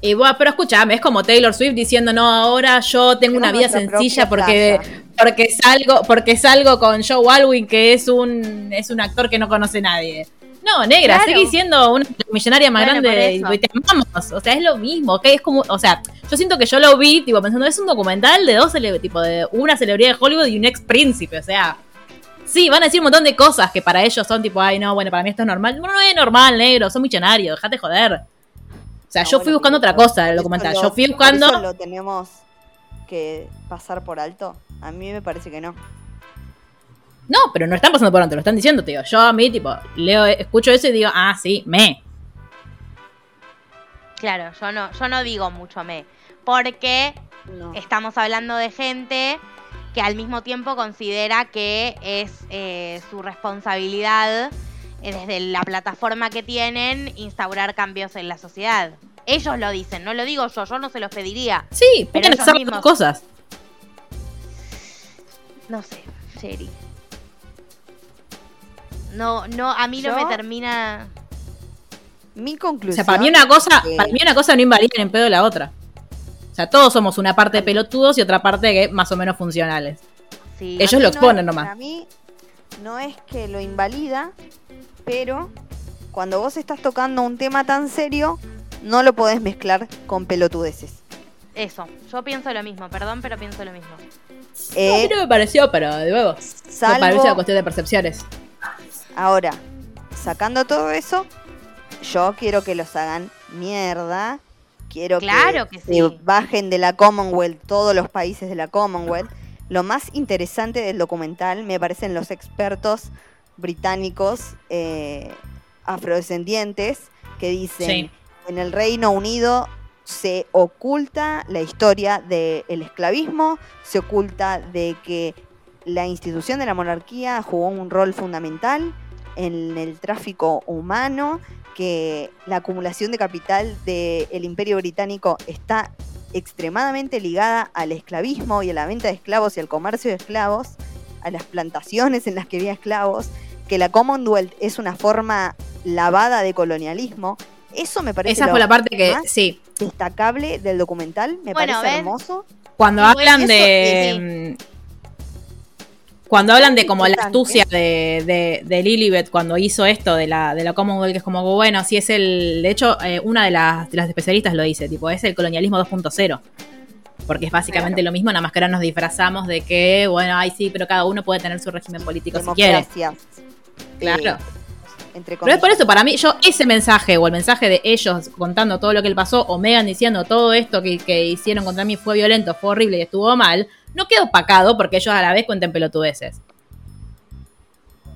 Y bueno, pero escúchame, es como Taylor Swift diciendo, no, ahora yo tengo una vida sencilla porque, porque salgo, porque salgo con Joe Alwyn, que es un, es un actor que no conoce nadie. No, negra, sigue siendo una millonaria más grande y te amamos. O sea, es lo mismo, que es como, o sea, yo siento que yo lo vi, tipo, pensando, es un documental de dos tipo, de una celebridad de Hollywood y un ex príncipe, o sea. Sí, van a decir un montón de cosas que para ellos son tipo, ay, no, bueno, para mí esto es normal. No, no es normal, negro, son millonarios, dejate joder. O sea, yo fui buscando otra cosa del documental. yo fui buscando. Eso lo tenemos que pasar por alto. A mí me parece que no. No, pero no están pasando por alto, lo están diciendo, tío. Yo a mí, tipo, leo, escucho eso y digo, ah, sí, me. Claro, yo no, yo no digo mucho me. Porque estamos hablando de gente que al mismo tiempo considera que es eh, su responsabilidad eh, desde la plataforma que tienen instaurar cambios en la sociedad. Ellos lo dicen, no lo digo yo, yo no se los pediría. Sí, pero ellos mismos... cosas. No sé, Sherry. No, no, a mí no me termina. Mi conclusión. O sea, para mí una cosa, para mí una cosa no invalida en pedo la otra. O sea, todos somos una parte de pelotudos y otra parte que más o menos funcionales. Ellos lo exponen nomás. Para mí no es que lo invalida, pero cuando vos estás tocando un tema tan serio, no lo podés mezclar con pelotudeces. Eso, yo pienso lo mismo, perdón, pero pienso lo mismo. Eh, no, me pareció, pero de nuevo, me parece cuestión de percepciones. Ahora, sacando todo eso, yo quiero que los hagan mierda. Quiero que, bajen de la Commonwealth todos los países de la Commonwealth. Lo más interesante del documental me parecen los expertos británicos eh, afrodescendientes que dicen en el Reino Unido se oculta la historia del esclavismo, se oculta de que la institución de la monarquía jugó un rol fundamental en el tráfico humano, que la acumulación de capital del imperio británico está extremadamente ligada al esclavismo y a la venta de esclavos y al comercio de esclavos, a las plantaciones en las que había esclavos, que la Commonwealth es una forma lavada de colonialismo. Eso me parece Esa fue la parte que sí. destacable del documental, me parece hermoso. Cuando hablan de cuando hablan de como la astucia de, de, Lilibet cuando hizo esto de la, de la Commonwealth, que es como, bueno, si es el. De hecho, eh, una de las, de las especialistas lo dice, tipo, es el colonialismo 2.0. Porque es básicamente lo mismo, nada más que ahora nos disfrazamos de que, bueno, ay sí, pero cada uno puede tener su régimen político si quiere. Claro. Pero es por eso, para mí, yo ese mensaje o el mensaje de ellos contando todo lo que le pasó, o Megan diciendo todo esto que, que hicieron contra mí fue violento, fue horrible y estuvo mal, no queda opacado porque ellos a la vez cuenten pelotudeces.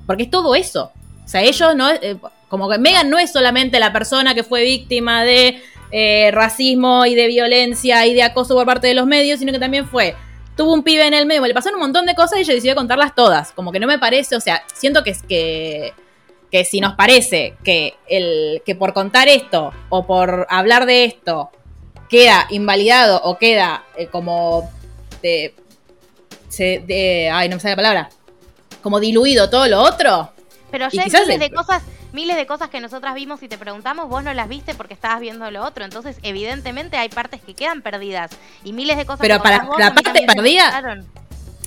Porque es todo eso. O sea, ellos no. Eh, como que Megan no es solamente la persona que fue víctima de eh, racismo y de violencia y de acoso por parte de los medios, sino que también fue. Tuvo un pibe en el medio, le pasaron un montón de cosas y ella decidió contarlas todas. Como que no me parece, o sea, siento que que si nos parece que el que por contar esto o por hablar de esto queda invalidado o queda eh, como de, se, de, ay, no me sale la palabra, como diluido todo lo otro. Pero ya hay miles de cosas, miles de cosas que nosotras vimos y te preguntamos, vos no las viste porque estabas viendo lo otro. Entonces, evidentemente hay partes que quedan perdidas y miles de cosas Pero para la parte perdida.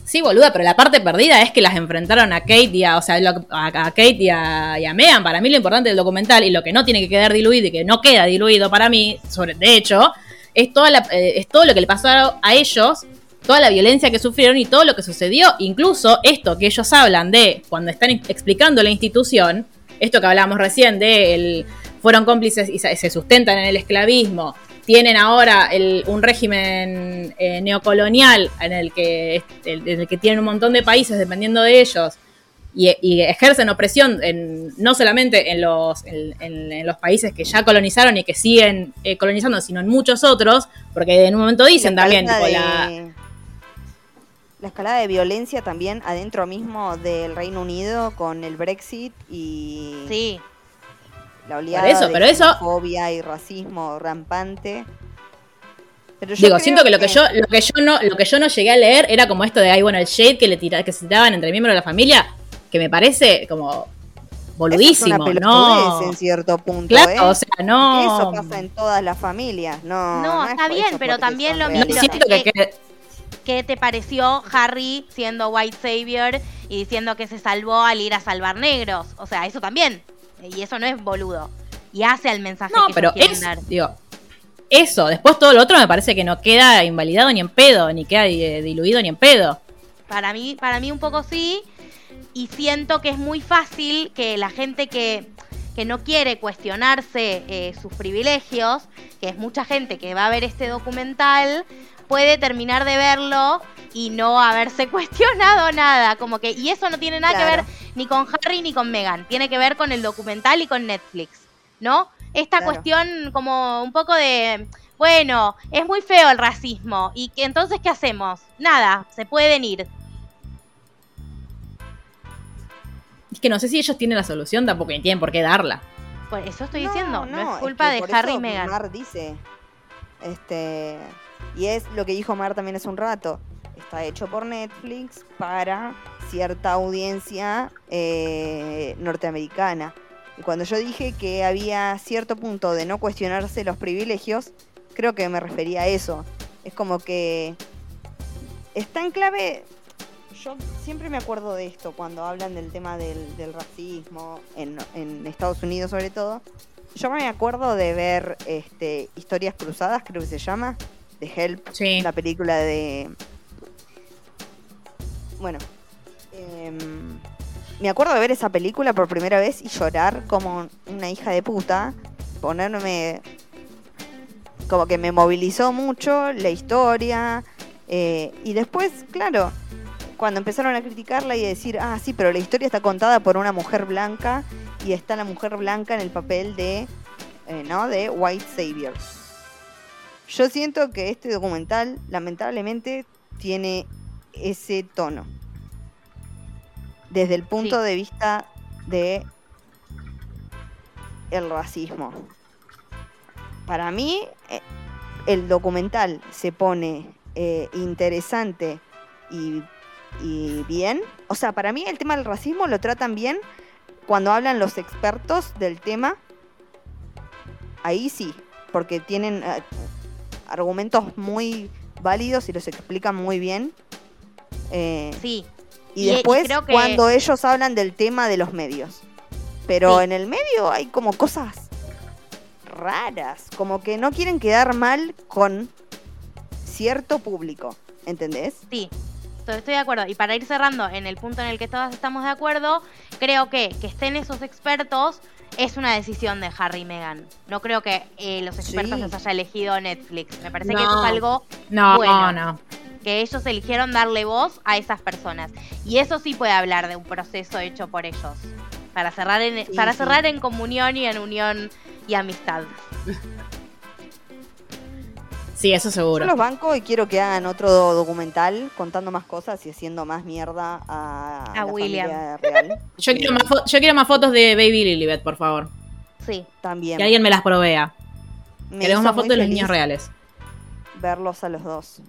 Sí, boluda, pero la parte perdida es que las enfrentaron a Kate y a, o sea, a, Kate y a, y. Para mí lo importante del documental y lo que no tiene que quedar diluido y que no queda diluido para mí, sobre, de hecho, es, toda eh, es todo lo que le pasó a ellos toda la violencia que sufrieron y todo lo que sucedió, incluso esto que ellos hablan de cuando están explicando la institución, esto que hablábamos recién de el, fueron cómplices y se sustentan en el esclavismo, tienen ahora un régimen eh, neocolonial en el, que, en el que tienen un montón de países dependiendo de ellos y, ejercen opresión en, no solamente en los, en, los países que ya colonizaron y que siguen eh, colonizando, sino en muchos otros, porque en un momento dicen también, tipo, la, la escalada de violencia también adentro mismo del Reino Unido con el Brexit y sí. La oleada de eso, y racismo rampante. Pero Digo, siento que lo que, yo lo que yo no lo que yo no llegué a leer era como esto de ay bueno el shade que le tira, que se tiraban entre miembros de la familia que me parece como Eso es boludísimo, una ¿no? en cierto punto, Claro, ¿eh? o sea, no. Eso pasa en todas las familias, no. No, es está bien, eso pero también lo mismo- que- ¿Qué te pareció Harry siendo White Savior y diciendo que se salvó al ir a salvar negros? O sea, eso también. Y eso no es boludo. Y hace al mensaje No, que pero ellos es, dar. digo, eso, después todo lo otro me parece que no queda invalidado ni en pedo, ni queda eh, diluido ni en pedo. Para mí, para mí un poco sí. Y siento que es muy fácil que la gente que, que no quiere cuestionarse eh, sus privilegios, que es mucha gente que va a ver este documental, puede terminar de verlo y no haberse cuestionado nada. Como que, y eso no tiene nada que ver ni con Harry ni con Meghan. Tiene que ver con el documental y con Netflix. ¿No? Esta Claro. cuestión como un poco de. Bueno, es muy feo el racismo. ¿Y que entonces qué hacemos? Nada, se pueden ir. Es que no sé si ellos tienen la solución, tampoco ni tienen por qué darla. Por eso estoy No, diciendo, no, no, es culpa que de por Harry eso y Meghan. Dice, este, y es lo que dijo Mar también hace un rato, está hecho por Netflix para cierta audiencia eh, norteamericana. Y cuando yo dije que había cierto punto de no cuestionarse los privilegios, creo que me refería a eso. Es como que está en clave. Yo siempre me acuerdo de esto cuando hablan del tema del, racismo en, en Estados Unidos sobre todo. Yo me acuerdo de ver este, Historias Cruzadas, creo que se llama, de Help, Sí. la película de... Bueno, em, me acuerdo de ver esa película por primera vez y llorar como una hija de puta, ponerme... Como que me movilizó mucho la historia. eh, y después, claro, cuando empezaron a criticarla y a decir, ah, sí, pero la historia está contada por una mujer blanca y está la mujer blanca en el papel de, eh, ¿no? De White Savior. Yo siento que este documental, lamentablemente, tiene ese tono. Desde el punto Sí. de vista de el racismo. Para mí, eh, el documental se pone eh, interesante y, y bien. O sea, para mí el tema del racismo lo tratan bien cuando hablan los expertos del tema. Ahí sí, porque tienen eh, argumentos muy válidos y los explican muy bien. Eh, Sí, y, y- y después creo que- cuando ellos hablan del tema de los medios. Pero Sí. en el medio hay como cosas raras, como que no quieren quedar mal con cierto público, ¿entendés? sí. Estoy de acuerdo. Y para ir cerrando en el punto en el que todas estamos de acuerdo, creo que que estén esos expertos es una decisión de Harry y Meghan. No creo que eh, los expertos Sí. los haya elegido Netflix. Me parece que eso es algo No, Bueno. no. que ellos eligieron darle voz a esas personas. Y eso sí puede hablar de un proceso hecho por ellos. Para cerrar en, Sí, para sí. cerrar en comunión y en unión y amistad. Sí, eso Yo seguro. los banco y quiero que hagan otro documental contando más cosas y haciendo más mierda a, A la William. familia real. Yo quiero, más fo- yo quiero más fotos de Baby Lilibet, por favor. Sí. También. Que alguien me las provea. Me Queremos más fotos de los niños reales. Verlos a los dos.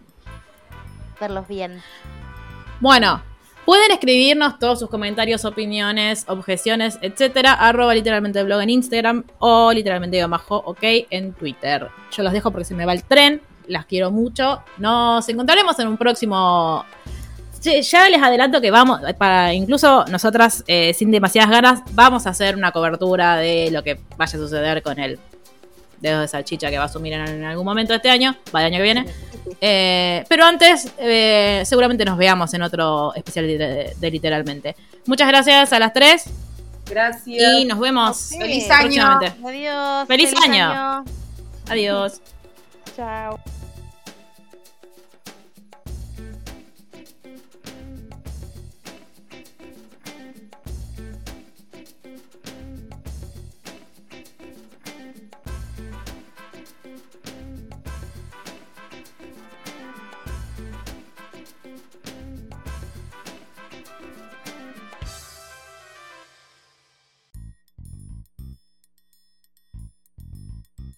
Verlos bien. Bueno, pueden escribirnos todos sus comentarios, opiniones, objeciones, etcétera, arroba literalmente blog en Instagram o literalmente bajo ok en Twitter. Yo los dejo porque se me va el tren, las quiero mucho. Nos encontraremos en un próximo. Ya les adelanto que vamos, para incluso nosotras, eh, sin demasiadas ganas, vamos a hacer una cobertura de lo que vaya a suceder con el dedo de salchicha que va a asumir en, en algún momento de este año, va el año que viene. Eh, pero antes, eh, seguramente nos veamos en otro especial de, de Literalmente. Muchas gracias a las tres Gracias. y nos vemos Sí. Feliz año. Adiós. Feliz año. Adiós. Chao.